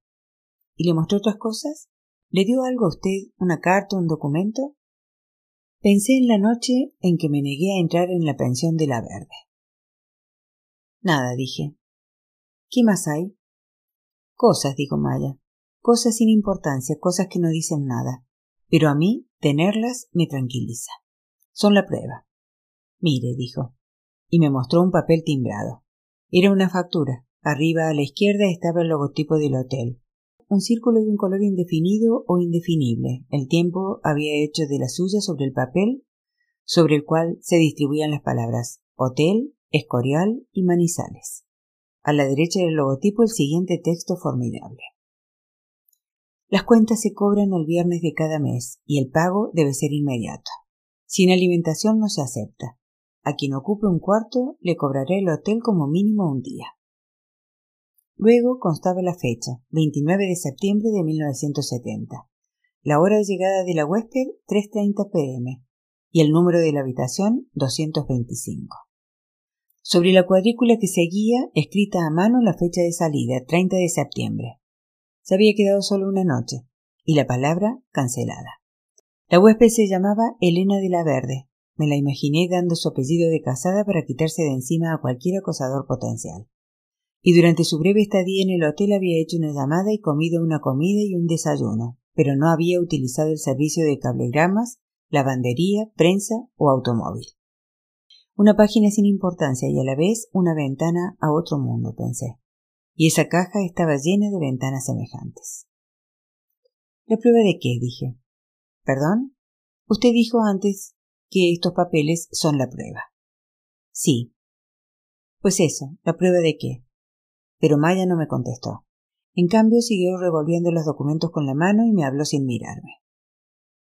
S1: ¿Y le mostró otras cosas? ¿Le dio algo a usted? ¿Una carta, un documento? Pensé en la noche en que me negué a entrar en la pensión de la Verde. Nada, dije. ¿Qué más hay? Cosas, dijo Maya. Cosas sin importancia, cosas que no dicen nada. Pero a mí, tenerlas me tranquiliza. Son la prueba. Mire, dijo. Y me mostró un papel timbrado. Era una factura. Arriba a la izquierda estaba el logotipo del hotel. Un círculo de un color indefinido o indefinible. El tiempo había hecho de la suya sobre el papel sobre el cual se distribuían las palabras hotel, Escorial y Manizales. A la derecha del logotipo el siguiente texto formidable. Las cuentas se cobran el viernes de cada mes y el pago debe ser inmediato. Sin alimentación no se acepta. A quien ocupe un cuarto le cobraré el hotel como mínimo un día. Luego constaba la fecha, 29 de septiembre de 1970. La hora de llegada de la huésped, 3.30 pm. Y el número de la habitación, 225. Sobre la cuadrícula que seguía, escrita a mano la fecha de salida, 30 de septiembre. Se había quedado solo una noche, y la palabra cancelada. La huésped se llamaba Elena de la Verde. Me la imaginé dando su apellido de casada para quitarse de encima a cualquier acosador potencial y durante su breve estadía en el hotel había hecho una llamada y comido una comida y un desayuno, pero no había utilizado el servicio de cablegramas, lavandería, prensa o automóvil. Una página sin importancia y a la vez una ventana a otro mundo, pensé. Y esa caja estaba llena de ventanas semejantes. ¿La prueba de qué? dije. ¿Perdón? Usted dijo antes que estos papeles son la prueba. Sí. Pues eso, ¿la prueba de qué? Pero Maya no me contestó. En cambio, siguió revolviendo los documentos con la mano y me habló sin mirarme.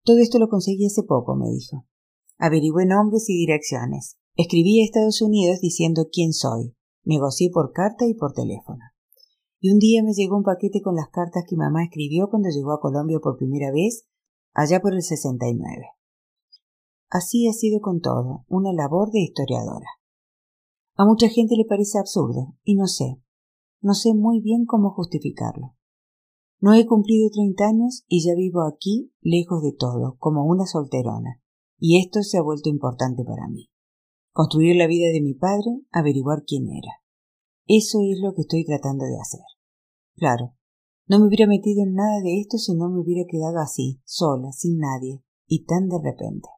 S1: Todo esto lo conseguí hace poco, me dijo. Averigüé nombres y direcciones. Escribí a Estados Unidos diciendo quién soy. Negocié por carta y por teléfono. Y un día me llegó un paquete con las cartas que mamá escribió cuando llegó a Colombia por primera vez, allá por el 69. Así ha sido con todo, una labor de historiadora. A mucha gente le parece absurdo, y no sé, no sé muy bien cómo justificarlo. No he cumplido treinta años y ya vivo aquí, lejos de todo, como una solterona, y esto se ha vuelto importante para mí. Construir la vida de mi padre, averiguar quién era. Eso es lo que estoy tratando de hacer. Claro, no me hubiera metido en nada de esto si no me hubiera quedado así, sola, sin nadie, y tan de repente.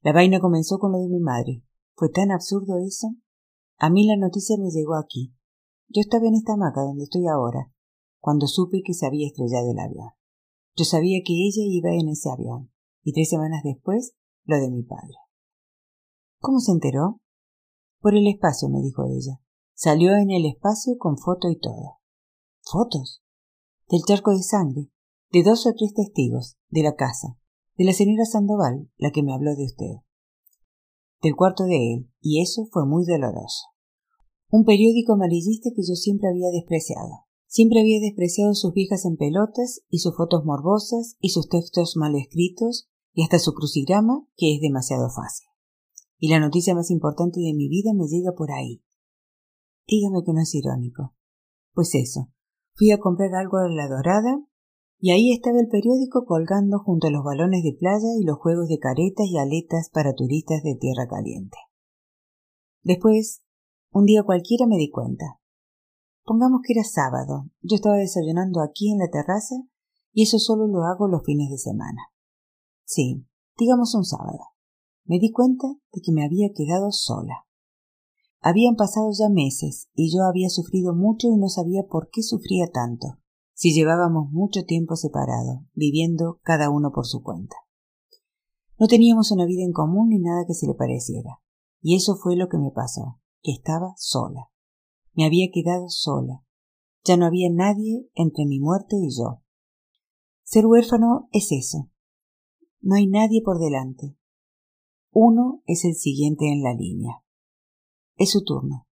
S1: La vaina comenzó con lo de mi madre. ¿Fue tan absurdo eso? A mí la noticia me llegó aquí, yo estaba en esta hamaca donde estoy ahora, cuando supe que se había estrellado el avión. Yo sabía que ella iba en ese avión, y tres semanas después lo de mi padre. ¿Cómo se enteró? Por el espacio, me dijo ella. Salió en el espacio con foto y todo. ¿Fotos? Del charco de sangre, de dos o tres testigos, de la casa, de la señora Sandoval, la que me habló de usted, del cuarto de él, y eso fue muy doloroso un periódico amarillista que yo siempre había despreciado. Siempre había despreciado sus viejas en pelotas y sus fotos morbosas y sus textos mal escritos y hasta su crucigrama, que es demasiado fácil. Y la noticia más importante de mi vida me llega por ahí. Dígame que no es irónico. Pues eso, fui a comprar algo a la dorada y ahí estaba el periódico colgando junto a los balones de playa y los juegos de caretas y aletas para turistas de tierra caliente. Después un día cualquiera me di cuenta. Pongamos que era sábado. Yo estaba desayunando aquí en la terraza y eso solo lo hago los fines de semana. Sí, digamos un sábado. Me di cuenta de que me había quedado sola. Habían pasado ya meses y yo había sufrido mucho y no sabía por qué sufría tanto, si llevábamos mucho tiempo separado, viviendo cada uno por su cuenta. No teníamos una vida en común ni nada que se le pareciera, y eso fue lo que me pasó estaba sola. Me había quedado sola. Ya no había nadie entre mi muerte y yo. Ser huérfano es eso. No hay nadie por delante. Uno es el siguiente en la línea. Es su turno.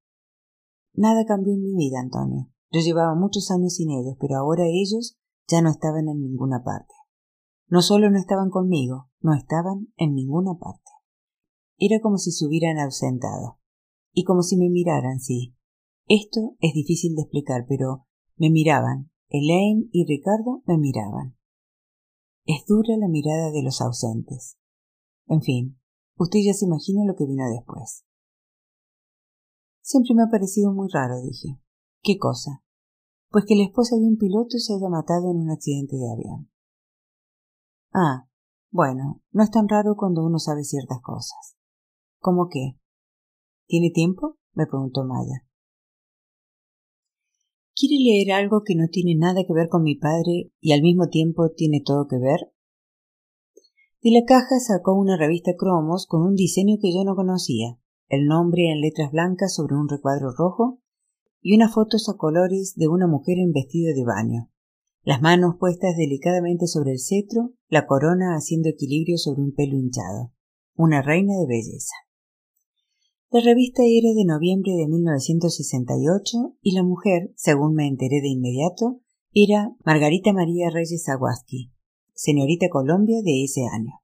S1: Nada cambió en mi vida, Antonio. Yo llevaba muchos años sin ellos, pero ahora ellos ya no estaban en ninguna parte. No solo no estaban conmigo, no estaban en ninguna parte. Era como si se hubieran ausentado. Y como si me miraran, sí. Esto es difícil de explicar, pero me miraban. Elaine y Ricardo me miraban. Es dura la mirada de los ausentes. En fin, usted ya se imagina lo que vino después. Siempre me ha parecido muy raro, dije. ¿Qué cosa? Pues que la esposa de un piloto se haya matado en un accidente de avión. Ah, bueno, no es tan raro cuando uno sabe ciertas cosas. ¿Cómo qué? ¿Tiene tiempo? me preguntó Maya. ¿Quiere leer algo que no tiene nada que ver con mi padre y al mismo tiempo tiene todo que ver? De la caja sacó una revista Cromos con un diseño que yo no conocía, el nombre en letras blancas sobre un recuadro rojo y unas fotos a colores de una mujer en vestido de baño, las manos puestas delicadamente sobre el cetro, la corona haciendo equilibrio sobre un pelo hinchado, una reina de belleza. La revista era de noviembre de 1968 y la mujer, según me enteré de inmediato, era Margarita María Reyes Aguasqui, señorita Colombia de ese año.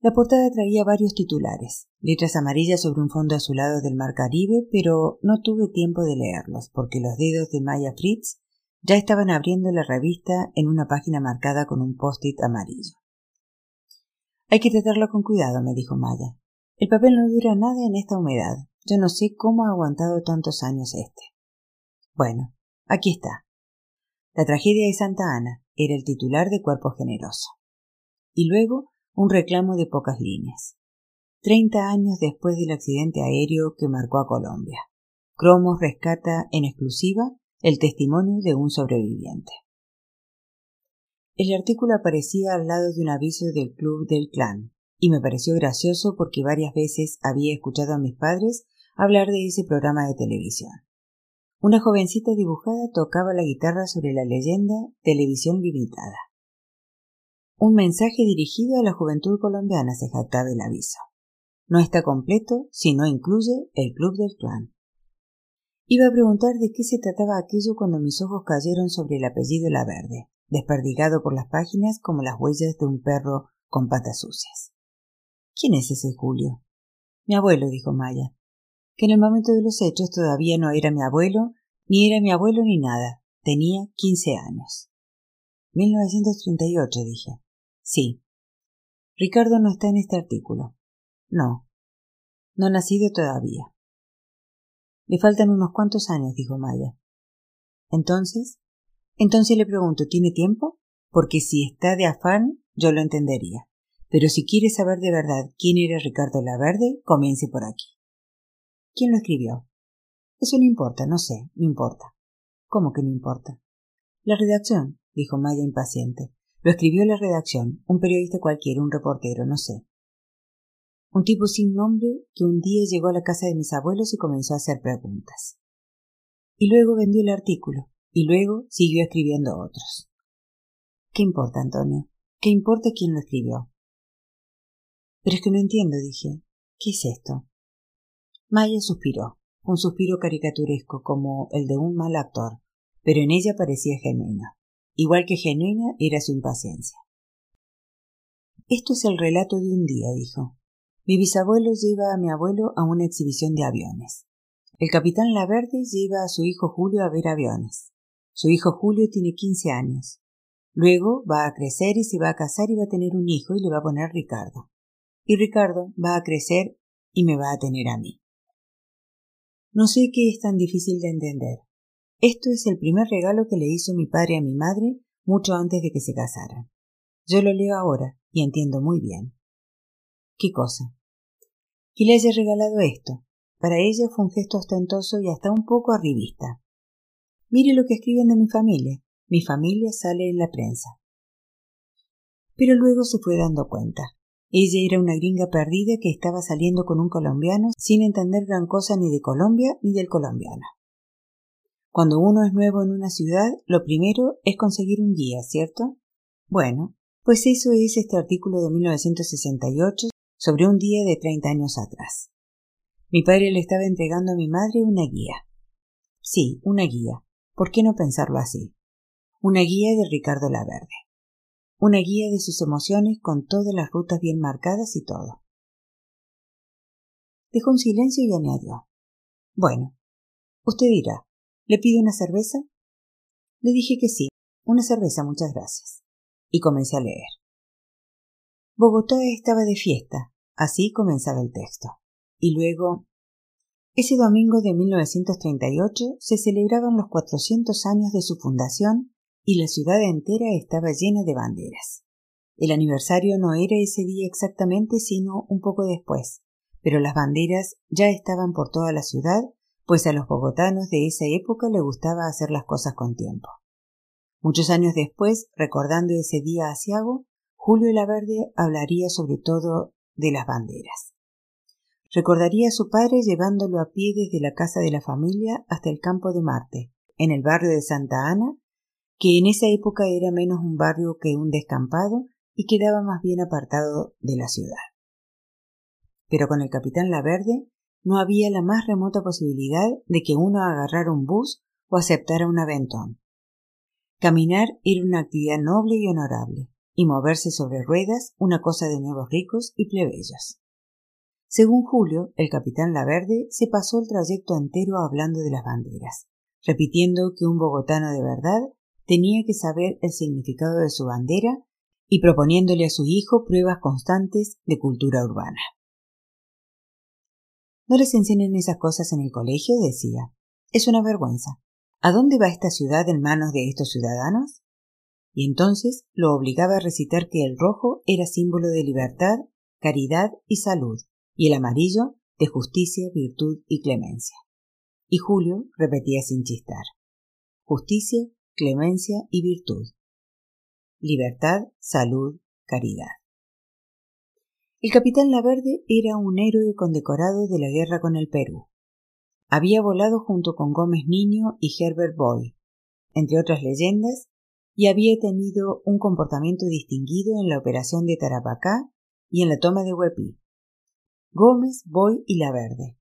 S1: La portada traía varios titulares, letras amarillas sobre un fondo azulado del mar Caribe, pero no tuve tiempo de leerlos porque los dedos de Maya Fritz ya estaban abriendo la revista en una página marcada con un post-it amarillo. Hay que tratarlo con cuidado, me dijo Maya. El papel no dura nada en esta humedad. Yo no sé cómo ha aguantado tantos años este. Bueno, aquí está. La tragedia de Santa Ana era el titular de Cuerpo Generoso. Y luego un reclamo de pocas líneas. Treinta años después del accidente aéreo que marcó a Colombia. Cromos rescata en exclusiva el testimonio de un sobreviviente. El artículo aparecía al lado de un aviso del Club del Clan, y me pareció gracioso porque varias veces había escuchado a mis padres hablar de ese programa de televisión. Una jovencita dibujada tocaba la guitarra sobre la leyenda Televisión Limitada. Un mensaje dirigido a la juventud colombiana se jactaba el aviso. No está completo si no incluye el Club del Clan. Iba a preguntar de qué se trataba aquello cuando mis ojos cayeron sobre el apellido La Verde, desperdigado por las páginas como las huellas de un perro con patas sucias. ¿Quién es ese Julio? Mi abuelo, dijo Maya, que en el momento de los hechos todavía no era mi abuelo, ni era mi abuelo ni nada. Tenía quince años. 1938, dije. Sí. Ricardo no está en este artículo. No. No ha nacido todavía. Le faltan unos cuantos años, dijo Maya. Entonces, entonces le pregunto, ¿tiene tiempo? Porque si está de afán, yo lo entendería. Pero si quiere saber de verdad quién era Ricardo Laverde, comience por aquí. ¿Quién lo escribió? Eso no importa, no sé, no importa. ¿Cómo que no importa? La redacción, dijo Maya impaciente. Lo escribió la redacción, un periodista cualquiera, un reportero, no sé. Un tipo sin nombre que un día llegó a la casa de mis abuelos y comenzó a hacer preguntas. Y luego vendió el artículo, y luego siguió escribiendo otros. ¿Qué importa, Antonio? ¿Qué importa quién lo escribió? Pero es que no entiendo, dije. ¿Qué es esto? Maya suspiró, un suspiro caricaturesco como el de un mal actor, pero en ella parecía genuina. Igual que genuina era su impaciencia. Esto es el relato de un día, dijo. Mi bisabuelo lleva a mi abuelo a una exhibición de aviones. El capitán Laverde lleva a su hijo Julio a ver aviones. Su hijo Julio tiene quince años. Luego va a crecer y se va a casar y va a tener un hijo y le va a poner Ricardo. Y Ricardo va a crecer y me va a tener a mí. No sé qué es tan difícil de entender. Esto es el primer regalo que le hizo mi padre a mi madre mucho antes de que se casaran. Yo lo leo ahora y entiendo muy bien. ¿Qué cosa? que le haya regalado esto. Para ella fue un gesto ostentoso y hasta un poco arribista. Mire lo que escriben de mi familia. Mi familia sale en la prensa. Pero luego se fue dando cuenta. Ella era una gringa perdida que estaba saliendo con un colombiano sin entender gran cosa ni de Colombia ni del colombiano. Cuando uno es nuevo en una ciudad, lo primero es conseguir un guía, ¿cierto? Bueno, pues eso es este artículo de 1968 sobre un día de treinta años atrás. Mi padre le estaba entregando a mi madre una guía. Sí, una guía. ¿Por qué no pensarlo así? Una guía de Ricardo Laverde. Una guía de sus emociones con todas las rutas bien marcadas y todo. Dejó un silencio y añadió. Bueno, usted dirá, ¿le pido una cerveza? Le dije que sí, una cerveza, muchas gracias. Y comencé a leer. Bogotá estaba de fiesta, así comenzaba el texto. Y luego, ese domingo de 1938 se celebraban los 400 años de su fundación y la ciudad entera estaba llena de banderas. El aniversario no era ese día exactamente, sino un poco después, pero las banderas ya estaban por toda la ciudad, pues a los bogotanos de esa época le gustaba hacer las cosas con tiempo. Muchos años después, recordando ese día asiago, Julio Laverde hablaría sobre todo de las banderas. Recordaría a su padre llevándolo a pie desde la casa de la familia hasta el campo de Marte, en el barrio de Santa Ana, que en esa época era menos un barrio que un descampado y quedaba más bien apartado de la ciudad. Pero con el capitán Laverde no había la más remota posibilidad de que uno agarrara un bus o aceptara un aventón. Caminar era una actividad noble y honorable, y moverse sobre ruedas una cosa de nuevos ricos y plebeyos. Según Julio, el capitán Laverde se pasó el trayecto entero hablando de las banderas, repitiendo que un bogotano de verdad tenía que saber el significado de su bandera y proponiéndole a su hijo pruebas constantes de cultura urbana. No les enseñen esas cosas en el colegio, decía. Es una vergüenza. ¿A dónde va esta ciudad en manos de estos ciudadanos? Y entonces lo obligaba a recitar que el rojo era símbolo de libertad, caridad y salud, y el amarillo de justicia, virtud y clemencia. Y Julio repetía sin chistar. Justicia, clemencia y virtud. Libertad, salud, caridad. El capitán Laverde era un héroe condecorado de la guerra con el Perú. Había volado junto con Gómez Niño y Herbert Boy, entre otras leyendas, y había tenido un comportamiento distinguido en la operación de Tarapacá y en la toma de Huepí. Gómez, Boy y La Verde.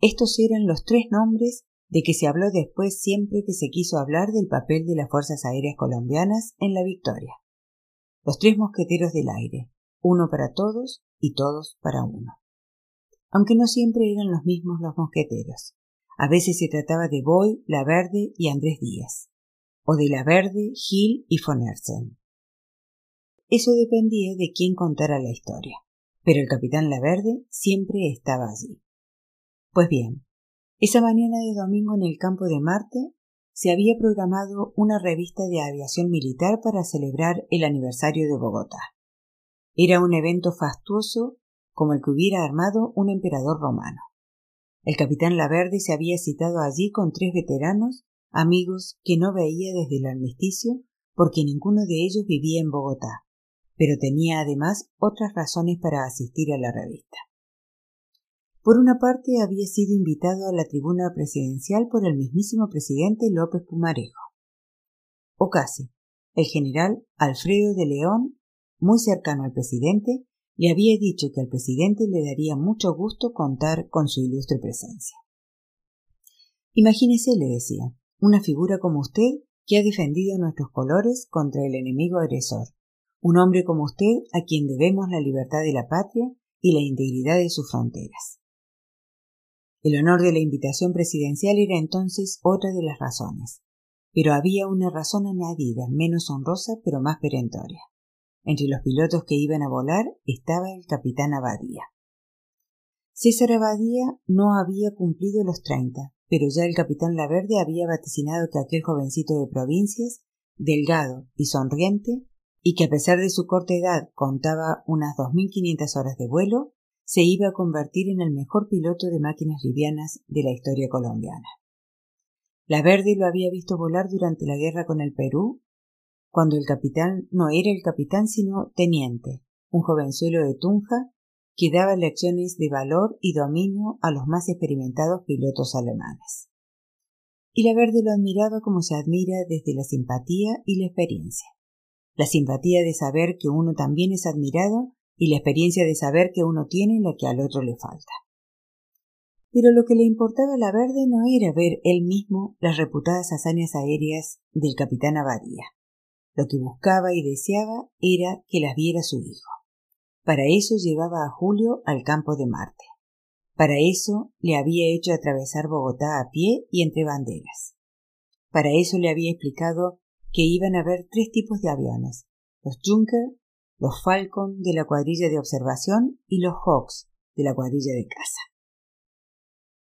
S1: Estos eran los tres nombres de que se habló después siempre que se quiso hablar del papel de las Fuerzas Aéreas Colombianas en la victoria. Los tres mosqueteros del aire, uno para todos y todos para uno. Aunque no siempre eran los mismos los mosqueteros. A veces se trataba de Boy, La Verde y Andrés Díaz, o de La Verde, Gil y von Eso dependía de quién contara la historia pero el capitán Laverde siempre estaba allí. Pues bien, esa mañana de domingo en el campo de Marte se había programado una revista de aviación militar para celebrar el aniversario de Bogotá. Era un evento fastuoso como el que hubiera armado un emperador romano. El capitán Laverde se había citado allí con tres veteranos, amigos que no veía desde el armisticio, porque ninguno de ellos vivía en Bogotá, pero tenía además otras razones para asistir a la revista. Por una parte, había sido invitado a la tribuna presidencial por el mismísimo presidente López Pumarejo. O casi. El general Alfredo de León, muy cercano al presidente, le había dicho que al presidente le daría mucho gusto contar con su ilustre presencia. Imagínese, le decía, una figura como usted que ha defendido nuestros colores contra el enemigo agresor, un hombre como usted a quien debemos la libertad de la patria y la integridad de sus fronteras. El honor de la invitación presidencial era entonces otra de las razones, pero había una razón añadida, menos honrosa pero más perentoria. Entre los pilotos que iban a volar estaba el capitán Abadía. César Abadía no había cumplido los treinta, pero ya el capitán Laverde había vaticinado que aquel jovencito de provincias, delgado y sonriente, y que a pesar de su corta edad contaba unas 2.500 horas de vuelo, se iba a convertir en el mejor piloto de máquinas livianas de la historia colombiana. La Verde lo había visto volar durante la guerra con el Perú, cuando el capitán no era el capitán sino teniente, un jovenzuelo de Tunja que daba lecciones de valor y dominio a los más experimentados pilotos alemanes. Y la Verde lo admiraba como se admira desde la simpatía y la experiencia la simpatía de saber que uno también es admirado y la experiencia de saber que uno tiene la que al otro le falta. Pero lo que le importaba a la verde no era ver él mismo las reputadas hazañas aéreas del capitán Abadía. Lo que buscaba y deseaba era que las viera su hijo. Para eso llevaba a Julio al campo de Marte. Para eso le había hecho atravesar Bogotá a pie y entre banderas. Para eso le había explicado que iban a haber tres tipos de aviones, los Junker, los Falcon de la cuadrilla de observación y los Hawks de la cuadrilla de caza.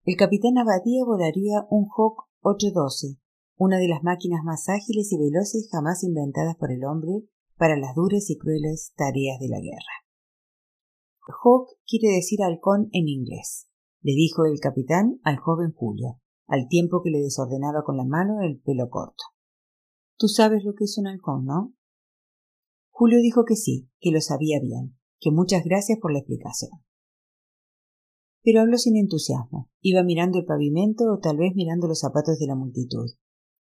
S1: El capitán Abadía volaría un Hawk 812, una de las máquinas más ágiles y veloces jamás inventadas por el hombre para las duras y crueles tareas de la guerra. Hawk quiere decir halcón en inglés, le dijo el capitán al joven Julio, al tiempo que le desordenaba con la mano el pelo corto. Tú sabes lo que es un halcón, ¿no? Julio dijo que sí, que lo sabía bien, que muchas gracias por la explicación. Pero habló sin entusiasmo. Iba mirando el pavimento o tal vez mirando los zapatos de la multitud.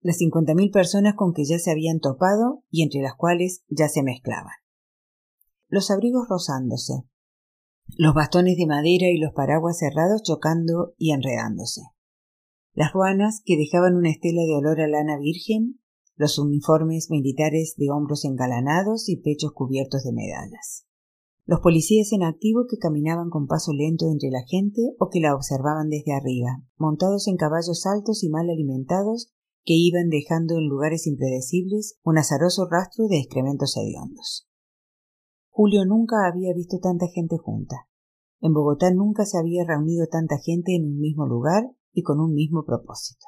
S1: Las cincuenta mil personas con que ya se habían topado y entre las cuales ya se mezclaban. Los abrigos rozándose, los bastones de madera y los paraguas cerrados chocando y enredándose. Las ruanas que dejaban una estela de olor a lana virgen, los uniformes militares de hombros engalanados y pechos cubiertos de medallas. Los policías en activo que caminaban con paso lento entre la gente o que la observaban desde arriba, montados en caballos altos y mal alimentados que iban dejando en lugares impredecibles un azaroso rastro de excrementos hediondos. Julio nunca había visto tanta gente junta. En Bogotá nunca se había reunido tanta gente en un mismo lugar y con un mismo propósito.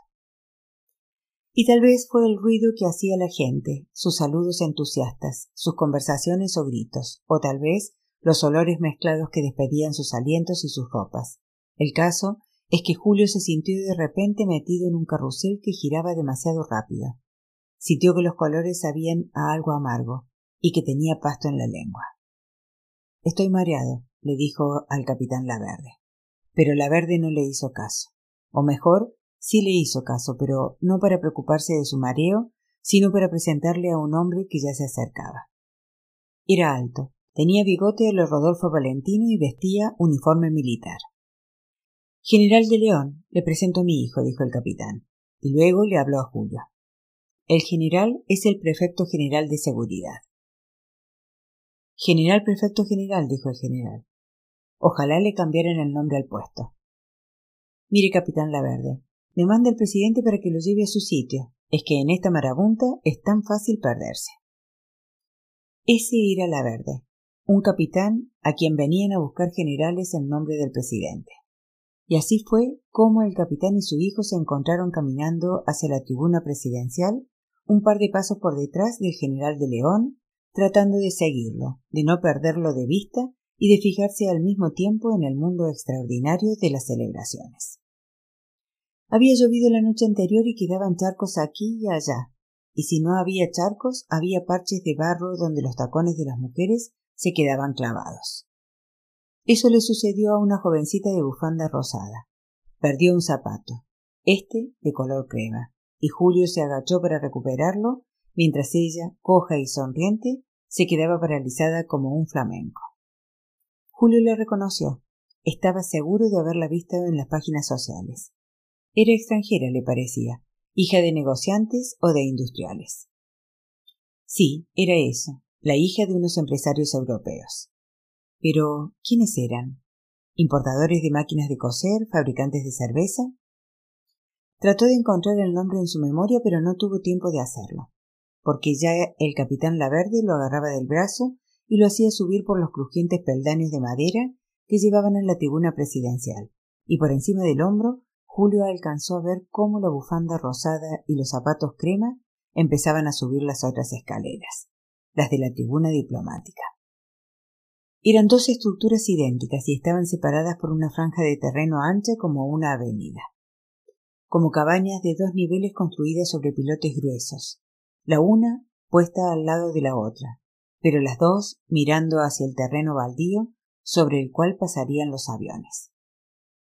S1: Y tal vez fue el ruido que hacía la gente, sus saludos entusiastas, sus conversaciones o gritos, o tal vez los olores mezclados que despedían sus alientos y sus ropas. El caso es que Julio se sintió de repente metido en un carrusel que giraba demasiado rápido. Sintió que los colores sabían a algo amargo y que tenía pasto en la lengua. Estoy mareado, le dijo al capitán Laverde. Pero Laverde no le hizo caso. O mejor, sí le hizo caso, pero no para preocuparse de su mareo, sino para presentarle a un hombre que ya se acercaba. Era alto, tenía bigote a lo Rodolfo Valentino y vestía uniforme militar. General de León, le presento a mi hijo, dijo el capitán, y luego le habló a Julio. El general es el prefecto general de seguridad. General prefecto general, dijo el general. Ojalá le cambiaran el nombre al puesto. Mire, capitán Laverde, me manda el presidente para que lo lleve a su sitio. Es que en esta marabunta es tan fácil perderse. Ese era Laverde, un capitán a quien venían a buscar generales en nombre del presidente. Y así fue como el capitán y su hijo se encontraron caminando hacia la tribuna presidencial, un par de pasos por detrás del general de León, tratando de seguirlo, de no perderlo de vista y de fijarse al mismo tiempo en el mundo extraordinario de las celebraciones. Había llovido la noche anterior y quedaban charcos aquí y allá, y si no había charcos, había parches de barro donde los tacones de las mujeres se quedaban clavados. Eso le sucedió a una jovencita de bufanda rosada. Perdió un zapato, este de color crema, y Julio se agachó para recuperarlo, mientras ella, coja y sonriente, se quedaba paralizada como un flamenco. Julio le reconoció. Estaba seguro de haberla visto en las páginas sociales. Era extranjera, le parecía, hija de negociantes o de industriales. Sí, era eso, la hija de unos empresarios europeos. Pero, ¿quiénes eran? ¿Importadores de máquinas de coser? ¿Fabricantes de cerveza? Trató de encontrar el nombre en su memoria, pero no tuvo tiempo de hacerlo porque ya el capitán Laverde lo agarraba del brazo y lo hacía subir por los crujientes peldaños de madera que llevaban a la tribuna presidencial, y por encima del hombro Julio alcanzó a ver cómo la bufanda rosada y los zapatos crema empezaban a subir las otras escaleras, las de la tribuna diplomática. Eran dos estructuras idénticas y estaban separadas por una franja de terreno ancha como una avenida, como cabañas de dos niveles construidas sobre pilotes gruesos, la una puesta al lado de la otra, pero las dos mirando hacia el terreno baldío sobre el cual pasarían los aviones.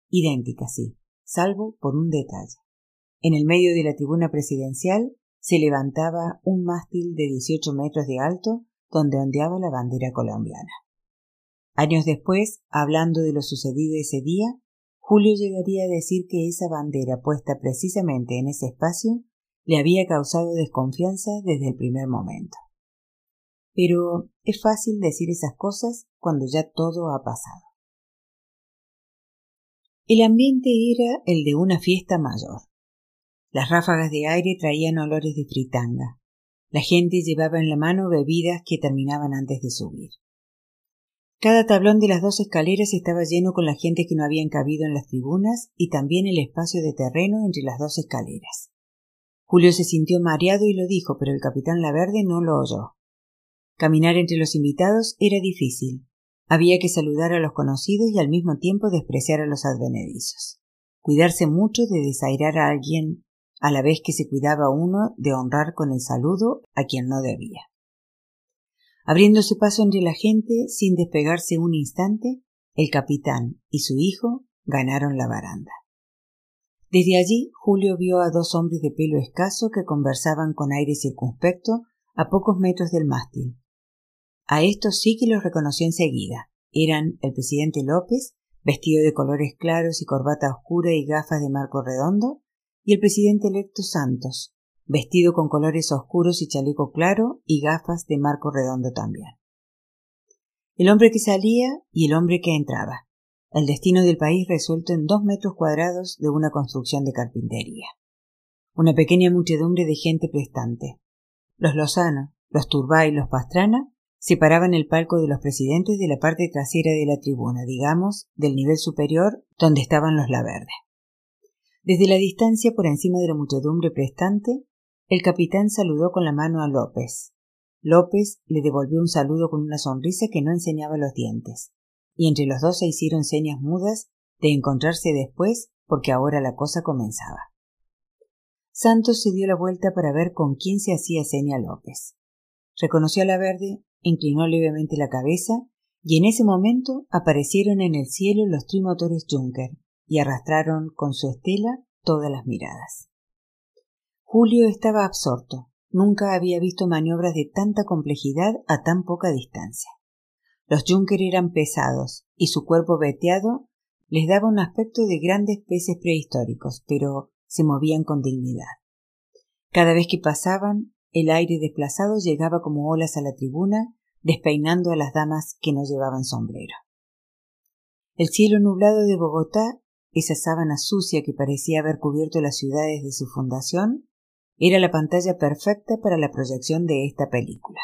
S1: Idénticas, sí, salvo por un detalle. En el medio de la tribuna presidencial se levantaba un mástil de 18 metros de alto donde ondeaba la bandera colombiana. Años después, hablando de lo sucedido ese día, Julio llegaría a decir que esa bandera puesta precisamente en ese espacio le había causado desconfianza desde el primer momento. Pero es fácil decir esas cosas cuando ya todo ha pasado. El ambiente era el de una fiesta mayor. Las ráfagas de aire traían olores de fritanga. La gente llevaba en la mano bebidas que terminaban antes de subir. Cada tablón de las dos escaleras estaba lleno con la gente que no habían cabido en las tribunas y también el espacio de terreno entre las dos escaleras. Julio se sintió mareado y lo dijo, pero el capitán Laverde no lo oyó. Caminar entre los invitados era difícil. Había que saludar a los conocidos y al mismo tiempo despreciar a los advenedizos. Cuidarse mucho de desairar a alguien a la vez que se cuidaba uno de honrar con el saludo a quien no debía. Abriéndose paso entre la gente sin despegarse un instante, el capitán y su hijo ganaron la baranda. Desde allí Julio vio a dos hombres de pelo escaso que conversaban con aire circunspecto a pocos metros del mástil. A estos sí que los reconoció enseguida. Eran el presidente López, vestido de colores claros y corbata oscura y gafas de marco redondo, y el presidente electo Santos, vestido con colores oscuros y chaleco claro y gafas de marco redondo también. El hombre que salía y el hombre que entraba. El destino del país resuelto en dos metros cuadrados de una construcción de carpintería. Una pequeña muchedumbre de gente prestante. Los Lozano, los Turbay y los Pastrana separaban el palco de los presidentes de la parte trasera de la tribuna, digamos, del nivel superior donde estaban los Laverde. Desde la distancia por encima de la muchedumbre prestante, el capitán saludó con la mano a López. López le devolvió un saludo con una sonrisa que no enseñaba los dientes, y entre los dos se hicieron señas mudas de encontrarse después porque ahora la cosa comenzaba. Santos se dio la vuelta para ver con quién se hacía seña López. Reconoció a la verde, inclinó levemente la cabeza, y en ese momento aparecieron en el cielo los trimotores Junker y arrastraron con su estela todas las miradas. Julio estaba absorto. Nunca había visto maniobras de tanta complejidad a tan poca distancia. Los Junker eran pesados y su cuerpo veteado les daba un aspecto de grandes peces prehistóricos, pero se movían con dignidad. Cada vez que pasaban, el aire desplazado llegaba como olas a la tribuna, despeinando a las damas que no llevaban sombrero. El cielo nublado de Bogotá, esa sábana sucia que parecía haber cubierto las ciudades de su fundación, era la pantalla perfecta para la proyección de esta película.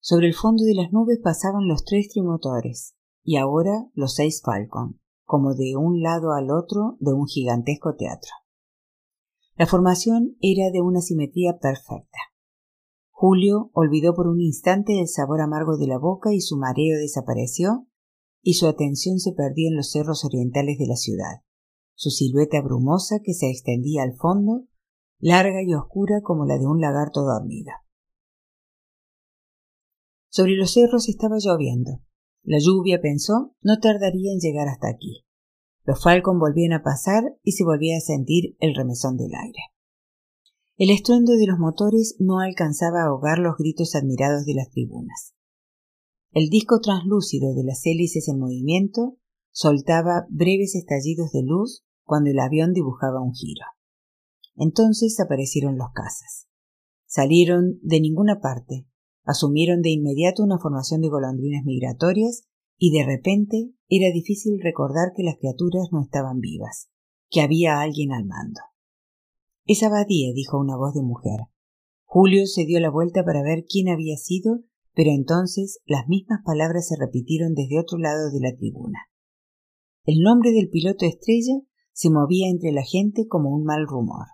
S1: Sobre el fondo de las nubes pasaban los tres trimotores y ahora los seis Falcon, como de un lado al otro de un gigantesco teatro. La formación era de una simetría perfecta. Julio olvidó por un instante el sabor amargo de la boca y su mareo desapareció, y su atención se perdió en los cerros orientales de la ciudad, su silueta brumosa que se extendía al fondo larga y oscura como la de un lagarto dormido. Sobre los cerros estaba lloviendo. La lluvia, pensó, no tardaría en llegar hasta aquí. Los Falcon volvían a pasar y se volvía a sentir el remesón del aire. El estruendo de los motores no alcanzaba a ahogar los gritos admirados de las tribunas. El disco translúcido de las hélices en movimiento soltaba breves estallidos de luz cuando el avión dibujaba un giro. Entonces aparecieron los cazas. Salieron de ninguna parte, asumieron de inmediato una formación de golondrinas migratorias y de repente era difícil recordar que las criaturas no estaban vivas, que había alguien al mando. Es Abadía, dijo una voz de mujer. Julio se dio la vuelta para ver quién había sido, pero entonces las mismas palabras se repitieron desde otro lado de la tribuna. El nombre del piloto estrella se movía entre la gente como un mal rumor.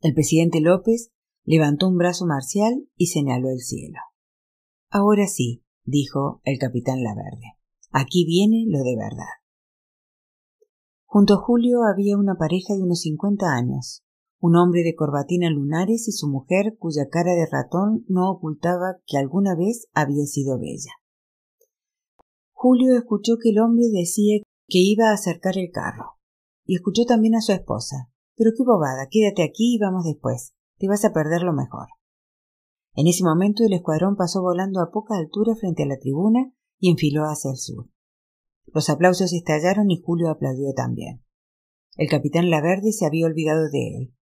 S1: El presidente López levantó un brazo marcial y señaló el cielo. Ahora sí, dijo el capitán Laverde. Aquí viene lo de verdad. Junto a Julio había una pareja de unos cincuenta años, un hombre de corbatina lunares y su mujer cuya cara de ratón no ocultaba que alguna vez había sido bella. Julio escuchó que el hombre decía que iba a acercar el carro, y escuchó también a su esposa, pero qué bobada, quédate aquí y vamos después. Te vas a perder lo mejor. En ese momento el escuadrón pasó volando a poca altura frente a la tribuna y enfiló hacia el sur. Los aplausos estallaron y Julio aplaudió también. El capitán Laverde se había olvidado de él.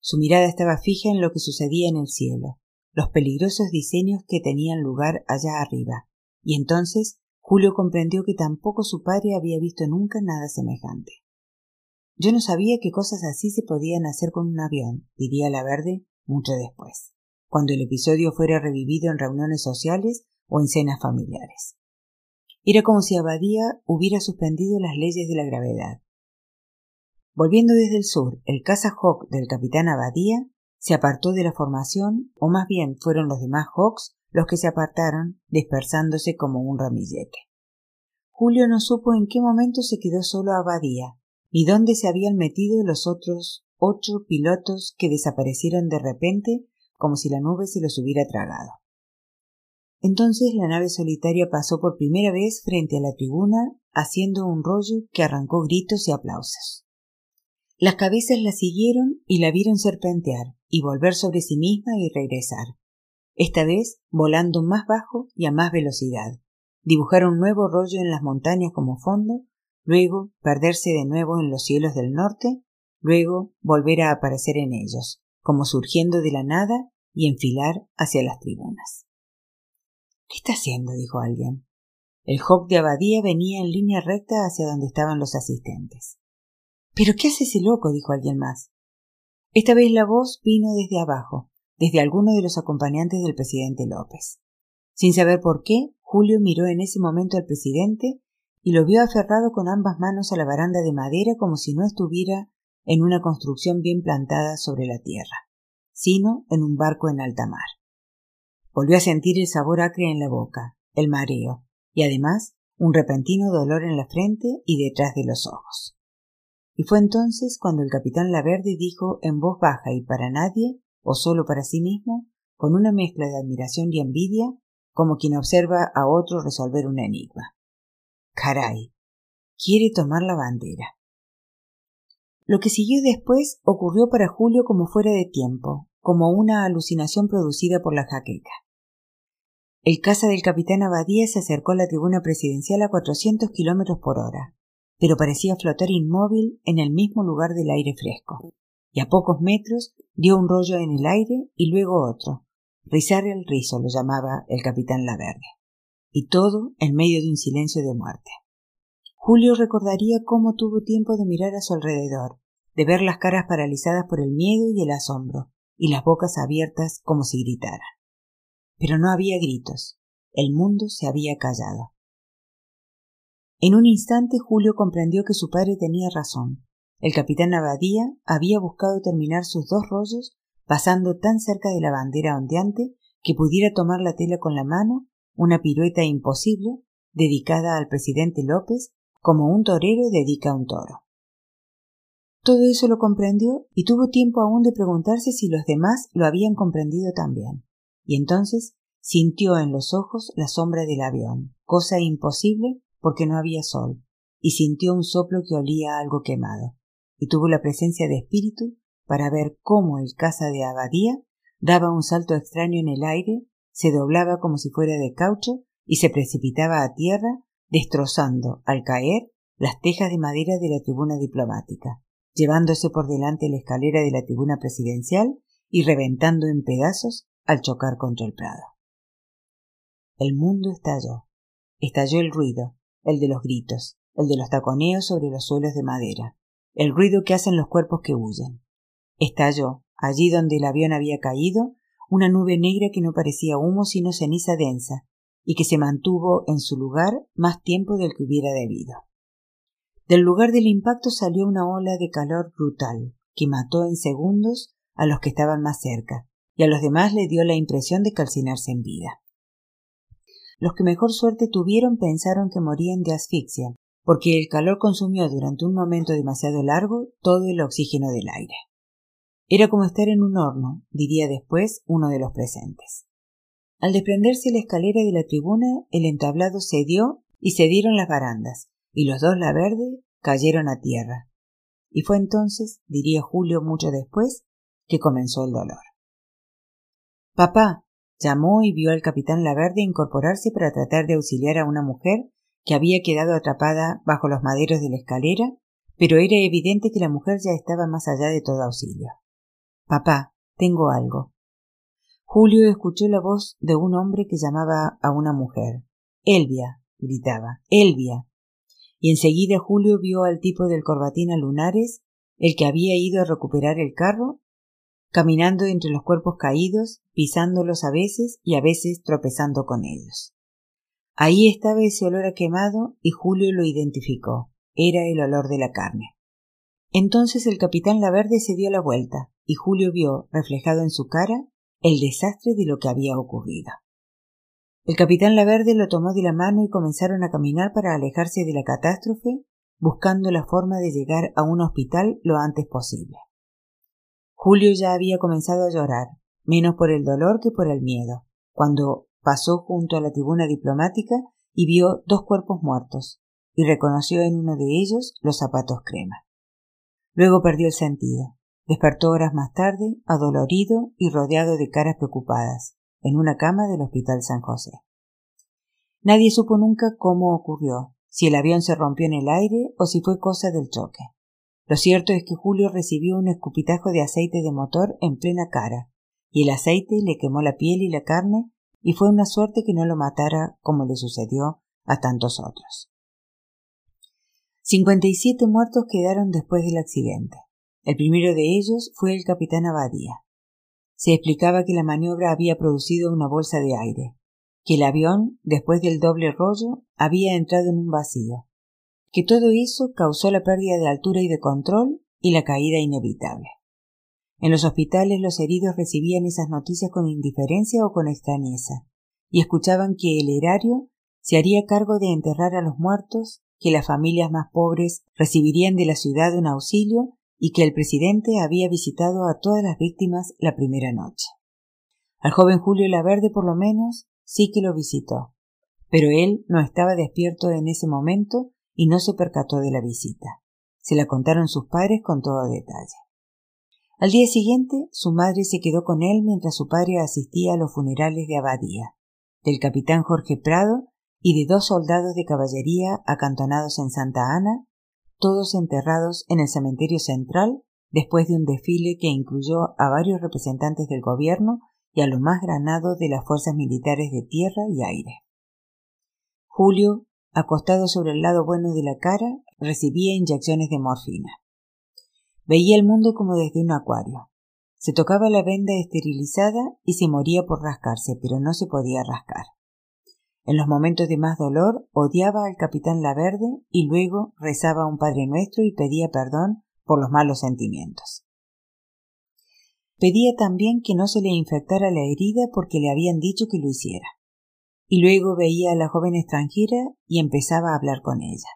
S1: Su mirada estaba fija en lo que sucedía en el cielo, los peligrosos diseños que tenían lugar allá arriba, y entonces Julio comprendió que tampoco su padre había visto nunca nada semejante. Yo no sabía qué cosas así se podían hacer con un avión, diría la verde mucho después, cuando el episodio fuera revivido en reuniones sociales o en cenas familiares. Era como si Abadía hubiera suspendido las leyes de la gravedad. Volviendo desde el sur, el caza Hawk del capitán Abadía se apartó de la formación, o más bien fueron los demás Hawks los que se apartaron, dispersándose como un ramillete. Julio no supo en qué momento se quedó solo Abadía, ni dónde se habían metido los otros ocho pilotos que desaparecieron de repente como si la nube se los hubiera tragado. Entonces la nave solitaria pasó por primera vez frente a la tribuna, haciendo un rollo que arrancó gritos y aplausos. Las cabezas la siguieron y la vieron serpentear y volver sobre sí misma y regresar, esta vez volando más bajo y a más velocidad. Dibujar un nuevo rollo en las montañas como fondo, luego perderse de nuevo en los cielos del norte, luego volver a aparecer en ellos, como surgiendo de la nada y enfilar hacia las tribunas. ¿Qué está haciendo? dijo alguien. El Hawk de Abadía venía en línea recta hacia donde estaban los asistentes. ¿Pero qué hace ese loco? dijo alguien más. Esta vez la voz vino desde abajo, desde alguno de los acompañantes del presidente López. Sin saber por qué, Julio miró en ese momento al presidente y lo vio aferrado con ambas manos a la baranda de madera como si no estuviera en una construcción bien plantada sobre la tierra, sino en un barco en alta mar. Volvió a sentir el sabor acre en la boca, el mareo, y además un repentino dolor en la frente y detrás de los ojos. Y fue entonces cuando el capitán Laverde dijo en voz baja y para nadie, o solo para sí mismo, con una mezcla de admiración y envidia, como quien observa a otro resolver un enigma. Caray. Quiere tomar la bandera. Lo que siguió después ocurrió para Julio como fuera de tiempo, como una alucinación producida por la jaqueca. El caza del capitán Abadía se acercó a la tribuna presidencial a cuatrocientos kilómetros por hora, pero parecía flotar inmóvil en el mismo lugar del aire fresco y a pocos metros dio un rollo en el aire y luego otro. Rizar el rizo lo llamaba el capitán Laverde. Y todo en medio de un silencio de muerte. Julio recordaría cómo tuvo tiempo de mirar a su alrededor, de ver las caras paralizadas por el miedo y el asombro, y las bocas abiertas como si gritaran. Pero no había gritos. El mundo se había callado. En un instante Julio comprendió que su padre tenía razón. El capitán Abadía había buscado terminar sus dos rollos pasando tan cerca de la bandera ondeante que pudiera tomar la tela con la mano, una pirueta imposible, dedicada al presidente López, como un torero dedica a un toro. Todo eso lo comprendió y tuvo tiempo aún de preguntarse si los demás lo habían comprendido también. Y entonces sintió en los ojos la sombra del avión, cosa imposible porque no había sol, y sintió un soplo que olía a algo quemado y tuvo la presencia de espíritu para ver cómo el caza de Abadía daba un salto extraño en el aire, se doblaba como si fuera de caucho y se precipitaba a tierra, destrozando, al caer, las tejas de madera de la tribuna diplomática, llevándose por delante la escalera de la tribuna presidencial y reventando en pedazos al chocar contra el prado. El mundo estalló. Estalló el ruido, el de los gritos, el de los taconeos sobre los suelos de madera, el ruido que hacen los cuerpos que huyen. Estalló, allí donde el avión había caído, una nube negra que no parecía humo sino ceniza densa, y que se mantuvo en su lugar más tiempo del que hubiera debido. Del lugar del impacto salió una ola de calor brutal, que mató en segundos a los que estaban más cerca, y a los demás le dio la impresión de calcinarse en vida. Los que mejor suerte tuvieron pensaron que morían de asfixia, porque el calor consumió durante un momento demasiado largo todo el oxígeno del aire. Era como estar en un horno, diría después uno de los presentes. Al desprenderse la escalera de la tribuna, el entablado cedió y cedieron las barandas, y los dos la verde cayeron a tierra. Y fue entonces, diría Julio mucho después, que comenzó el dolor. Papá, Llamó y vio al capitán Laverde incorporarse para tratar de auxiliar a una mujer que había quedado atrapada bajo los maderos de la escalera, pero era evidente que la mujer ya estaba más allá de todo auxilio. Papá, tengo algo. Julio escuchó la voz de un hombre que llamaba a una mujer. Elvia, gritaba, Elvia. Y enseguida Julio vio al tipo del corbatín a lunares, el que había ido a recuperar el carro, caminando entre los cuerpos caídos, pisándolos a veces y a veces tropezando con ellos. Ahí estaba ese olor a quemado y Julio lo identificó. Era el olor de la carne. Entonces el capitán Laverde se dio la vuelta y Julio vio reflejado en su cara el desastre de lo que había ocurrido. El capitán Laverde lo tomó de la mano y comenzaron a caminar para alejarse de la catástrofe, buscando la forma de llegar a un hospital lo antes posible. Julio ya había comenzado a llorar, menos por el dolor que por el miedo, cuando pasó junto a la tribuna diplomática y vio dos cuerpos muertos, y reconoció en uno de ellos los zapatos crema. Luego perdió el sentido. Despertó horas más tarde, adolorido y rodeado de caras preocupadas, en una cama del Hospital San José. Nadie supo nunca cómo ocurrió, si el avión se rompió en el aire o si fue cosa del choque. Lo cierto es que Julio recibió un escupitajo de aceite de motor en plena cara, y el aceite le quemó la piel y la carne, y fue una suerte que no lo matara como le sucedió a tantos otros. Cincuenta y siete muertos quedaron después del accidente. El primero de ellos fue el capitán Abadía. Se explicaba que la maniobra había producido una bolsa de aire, que el avión, después del doble rollo, había entrado en un vacío, que todo eso causó la pérdida de altura y de control y la caída inevitable. En los hospitales los heridos recibían esas noticias con indiferencia o con extrañeza, y escuchaban que el erario se haría cargo de enterrar a los muertos, que las familias más pobres recibirían de la ciudad un auxilio y que el presidente había visitado a todas las víctimas la primera noche. Al joven Julio Laverde, por lo menos, sí que lo visitó, pero él no estaba despierto en ese momento y no se percató de la visita. Se la contaron sus padres con todo detalle. Al día siguiente, su madre se quedó con él mientras su padre asistía a los funerales de Abadía, del capitán Jorge Prado y de dos soldados de caballería acantonados en Santa Ana, todos enterrados en el cementerio central después de un desfile que incluyó a varios representantes del gobierno y a lo más granado de las fuerzas militares de tierra y aire. Julio acostado sobre el lado bueno de la cara, recibía inyecciones de morfina. Veía el mundo como desde un acuario. Se tocaba la venda esterilizada y se moría por rascarse, pero no se podía rascar. En los momentos de más dolor odiaba al capitán Laverde y luego rezaba un Padre Nuestro y pedía perdón por los malos sentimientos. Pedía también que no se le infectara la herida porque le habían dicho que lo hiciera y luego veía a la joven extranjera y empezaba a hablar con ella.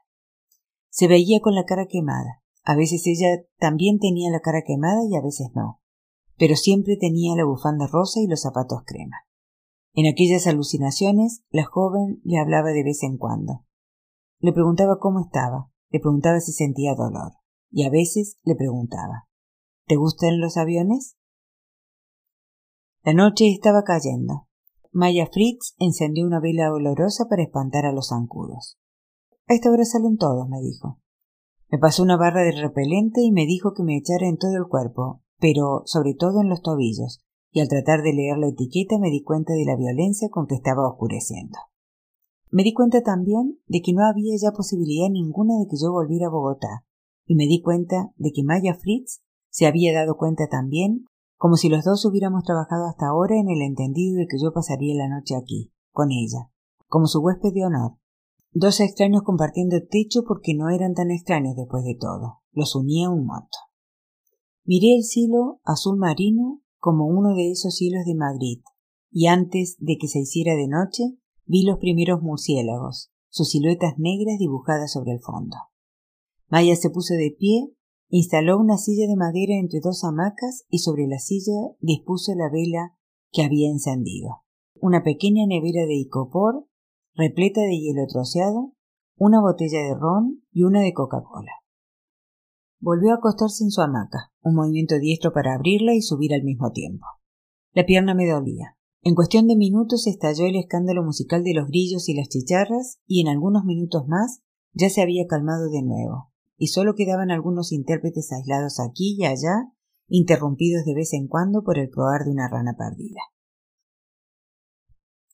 S1: Se veía con la cara quemada. A veces ella también tenía la cara quemada y a veces no, pero siempre tenía la bufanda rosa y los zapatos crema. En aquellas alucinaciones, la joven le hablaba de vez en cuando. Le preguntaba cómo estaba, le preguntaba si sentía dolor, y a veces le preguntaba ¿Te gustan los aviones? La noche estaba cayendo. Maya Fritz encendió una vela olorosa para espantar a los zancudos. A esta hora salen todos, me dijo. Me pasó una barra de repelente y me dijo que me echara en todo el cuerpo, pero sobre todo en los tobillos, y al tratar de leer la etiqueta me di cuenta de la violencia con que estaba oscureciendo. Me di cuenta también de que no había ya posibilidad ninguna de que yo volviera a Bogotá, y me di cuenta de que Maya Fritz se había dado cuenta también como si los dos hubiéramos trabajado hasta ahora en el entendido de que yo pasaría la noche aquí, con ella, como su huésped de honor. Dos extraños compartiendo techo porque no eran tan extraños después de todo. Los unía un muerto. Miré el cielo azul marino como uno de esos cielos de Madrid, y antes de que se hiciera de noche vi los primeros murciélagos, sus siluetas negras dibujadas sobre el fondo. Maya se puso de pie Instaló una silla de madera entre dos hamacas y sobre la silla dispuso la vela que había encendido. Una pequeña nevera de icopor, repleta de hielo troceado, una botella de ron y una de Coca-Cola. Volvió a acostarse en su hamaca, un movimiento diestro para abrirla y subir al mismo tiempo. La pierna me dolía. En cuestión de minutos estalló el escándalo musical de los grillos y las chicharras, y en algunos minutos más ya se había calmado de nuevo, y solo quedaban algunos intérpretes aislados aquí y allá, interrumpidos de vez en cuando por el proar de una rana perdida.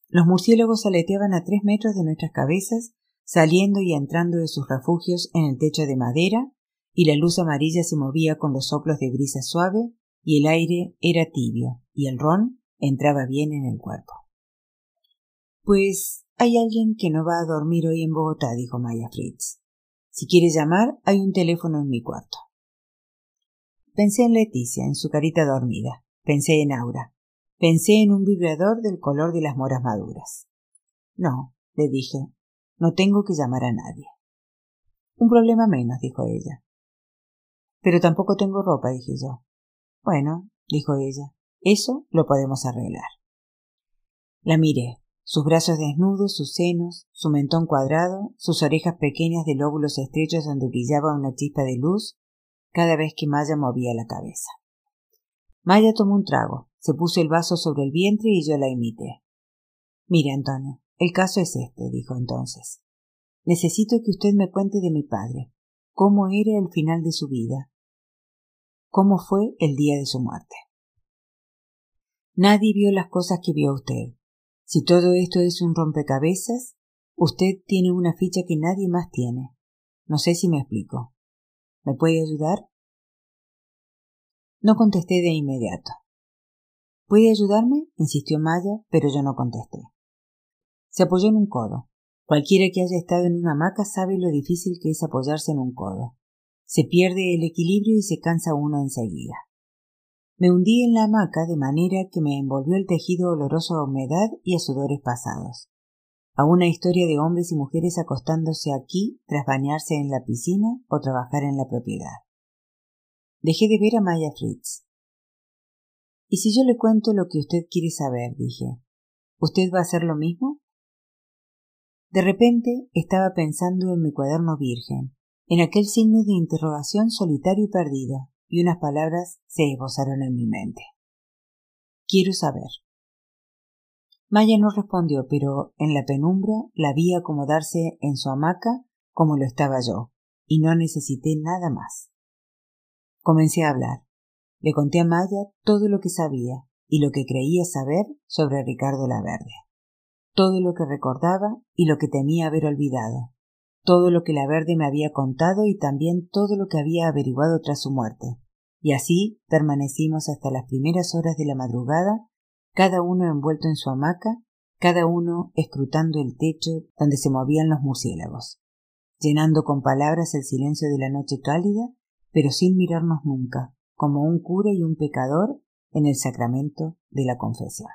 S1: Los murciélagos aleteaban a tres metros de nuestras cabezas, saliendo y entrando de sus refugios en el techo de madera, y la luz amarilla se movía con los soplos de brisa suave, y el aire era tibio, y el ron entraba bien en el cuerpo. Pues hay alguien que no va a dormir hoy en Bogotá, dijo Maya Fritz. Si quiere llamar, hay un teléfono en mi cuarto. Pensé en Leticia, en su carita dormida. Pensé en Aura. Pensé en un vibrador del color de las moras maduras. No, le dije, no tengo que llamar a nadie. Un problema menos, dijo ella. Pero tampoco tengo ropa, dije yo. Bueno, dijo ella, eso lo podemos arreglar. La miré, sus brazos desnudos, sus senos, su mentón cuadrado, sus orejas pequeñas de lóbulos estrechos donde brillaba una chispa de luz cada vez que Maya movía la cabeza. Maya tomó un trago, se puso el vaso sobre el vientre y yo la imité. Mire, Antonio, el caso es este, dijo entonces. Necesito que usted me cuente de mi padre, cómo era el final de su vida, cómo fue el día de su muerte. Nadie vio las cosas que vio usted. Si todo esto es un rompecabezas, usted tiene una ficha que nadie más tiene. No sé si me explico. ¿Me puede ayudar? No contesté de inmediato. ¿Puede ayudarme? insistió Maya, pero yo no contesté. Se apoyó en un codo. Cualquiera que haya estado en una hamaca sabe lo difícil que es apoyarse en un codo. Se pierde el equilibrio y se cansa uno enseguida. Me hundí en la hamaca de manera que me envolvió el tejido oloroso a humedad y a sudores pasados. A una historia de hombres y mujeres acostándose aquí tras bañarse en la piscina o trabajar en la propiedad. Dejé de ver a Maya Fritz. ¿Y si yo le cuento lo que usted quiere saber? dije. ¿Usted va a hacer lo mismo? De repente estaba pensando en mi cuaderno virgen, en aquel signo de interrogación solitario y perdido, y unas palabras se esbozaron en mi mente. Quiero saber. Maya no respondió, pero en la penumbra la vi acomodarse en su hamaca como lo estaba yo, y no necesité nada más. Comencé a hablar. Le conté a Maya todo lo que sabía y lo que creía saber sobre Ricardo Laverde, todo lo que recordaba y lo que temía haber olvidado, todo lo que la Verde me había contado y también todo lo que había averiguado tras su muerte. Y así permanecimos hasta las primeras horas de la madrugada, cada uno envuelto en su hamaca, cada uno escrutando el techo donde se movían los murciélagos, llenando con palabras el silencio de la noche cálida, pero sin mirarnos nunca, como un cura y un pecador en el sacramento de la confesión.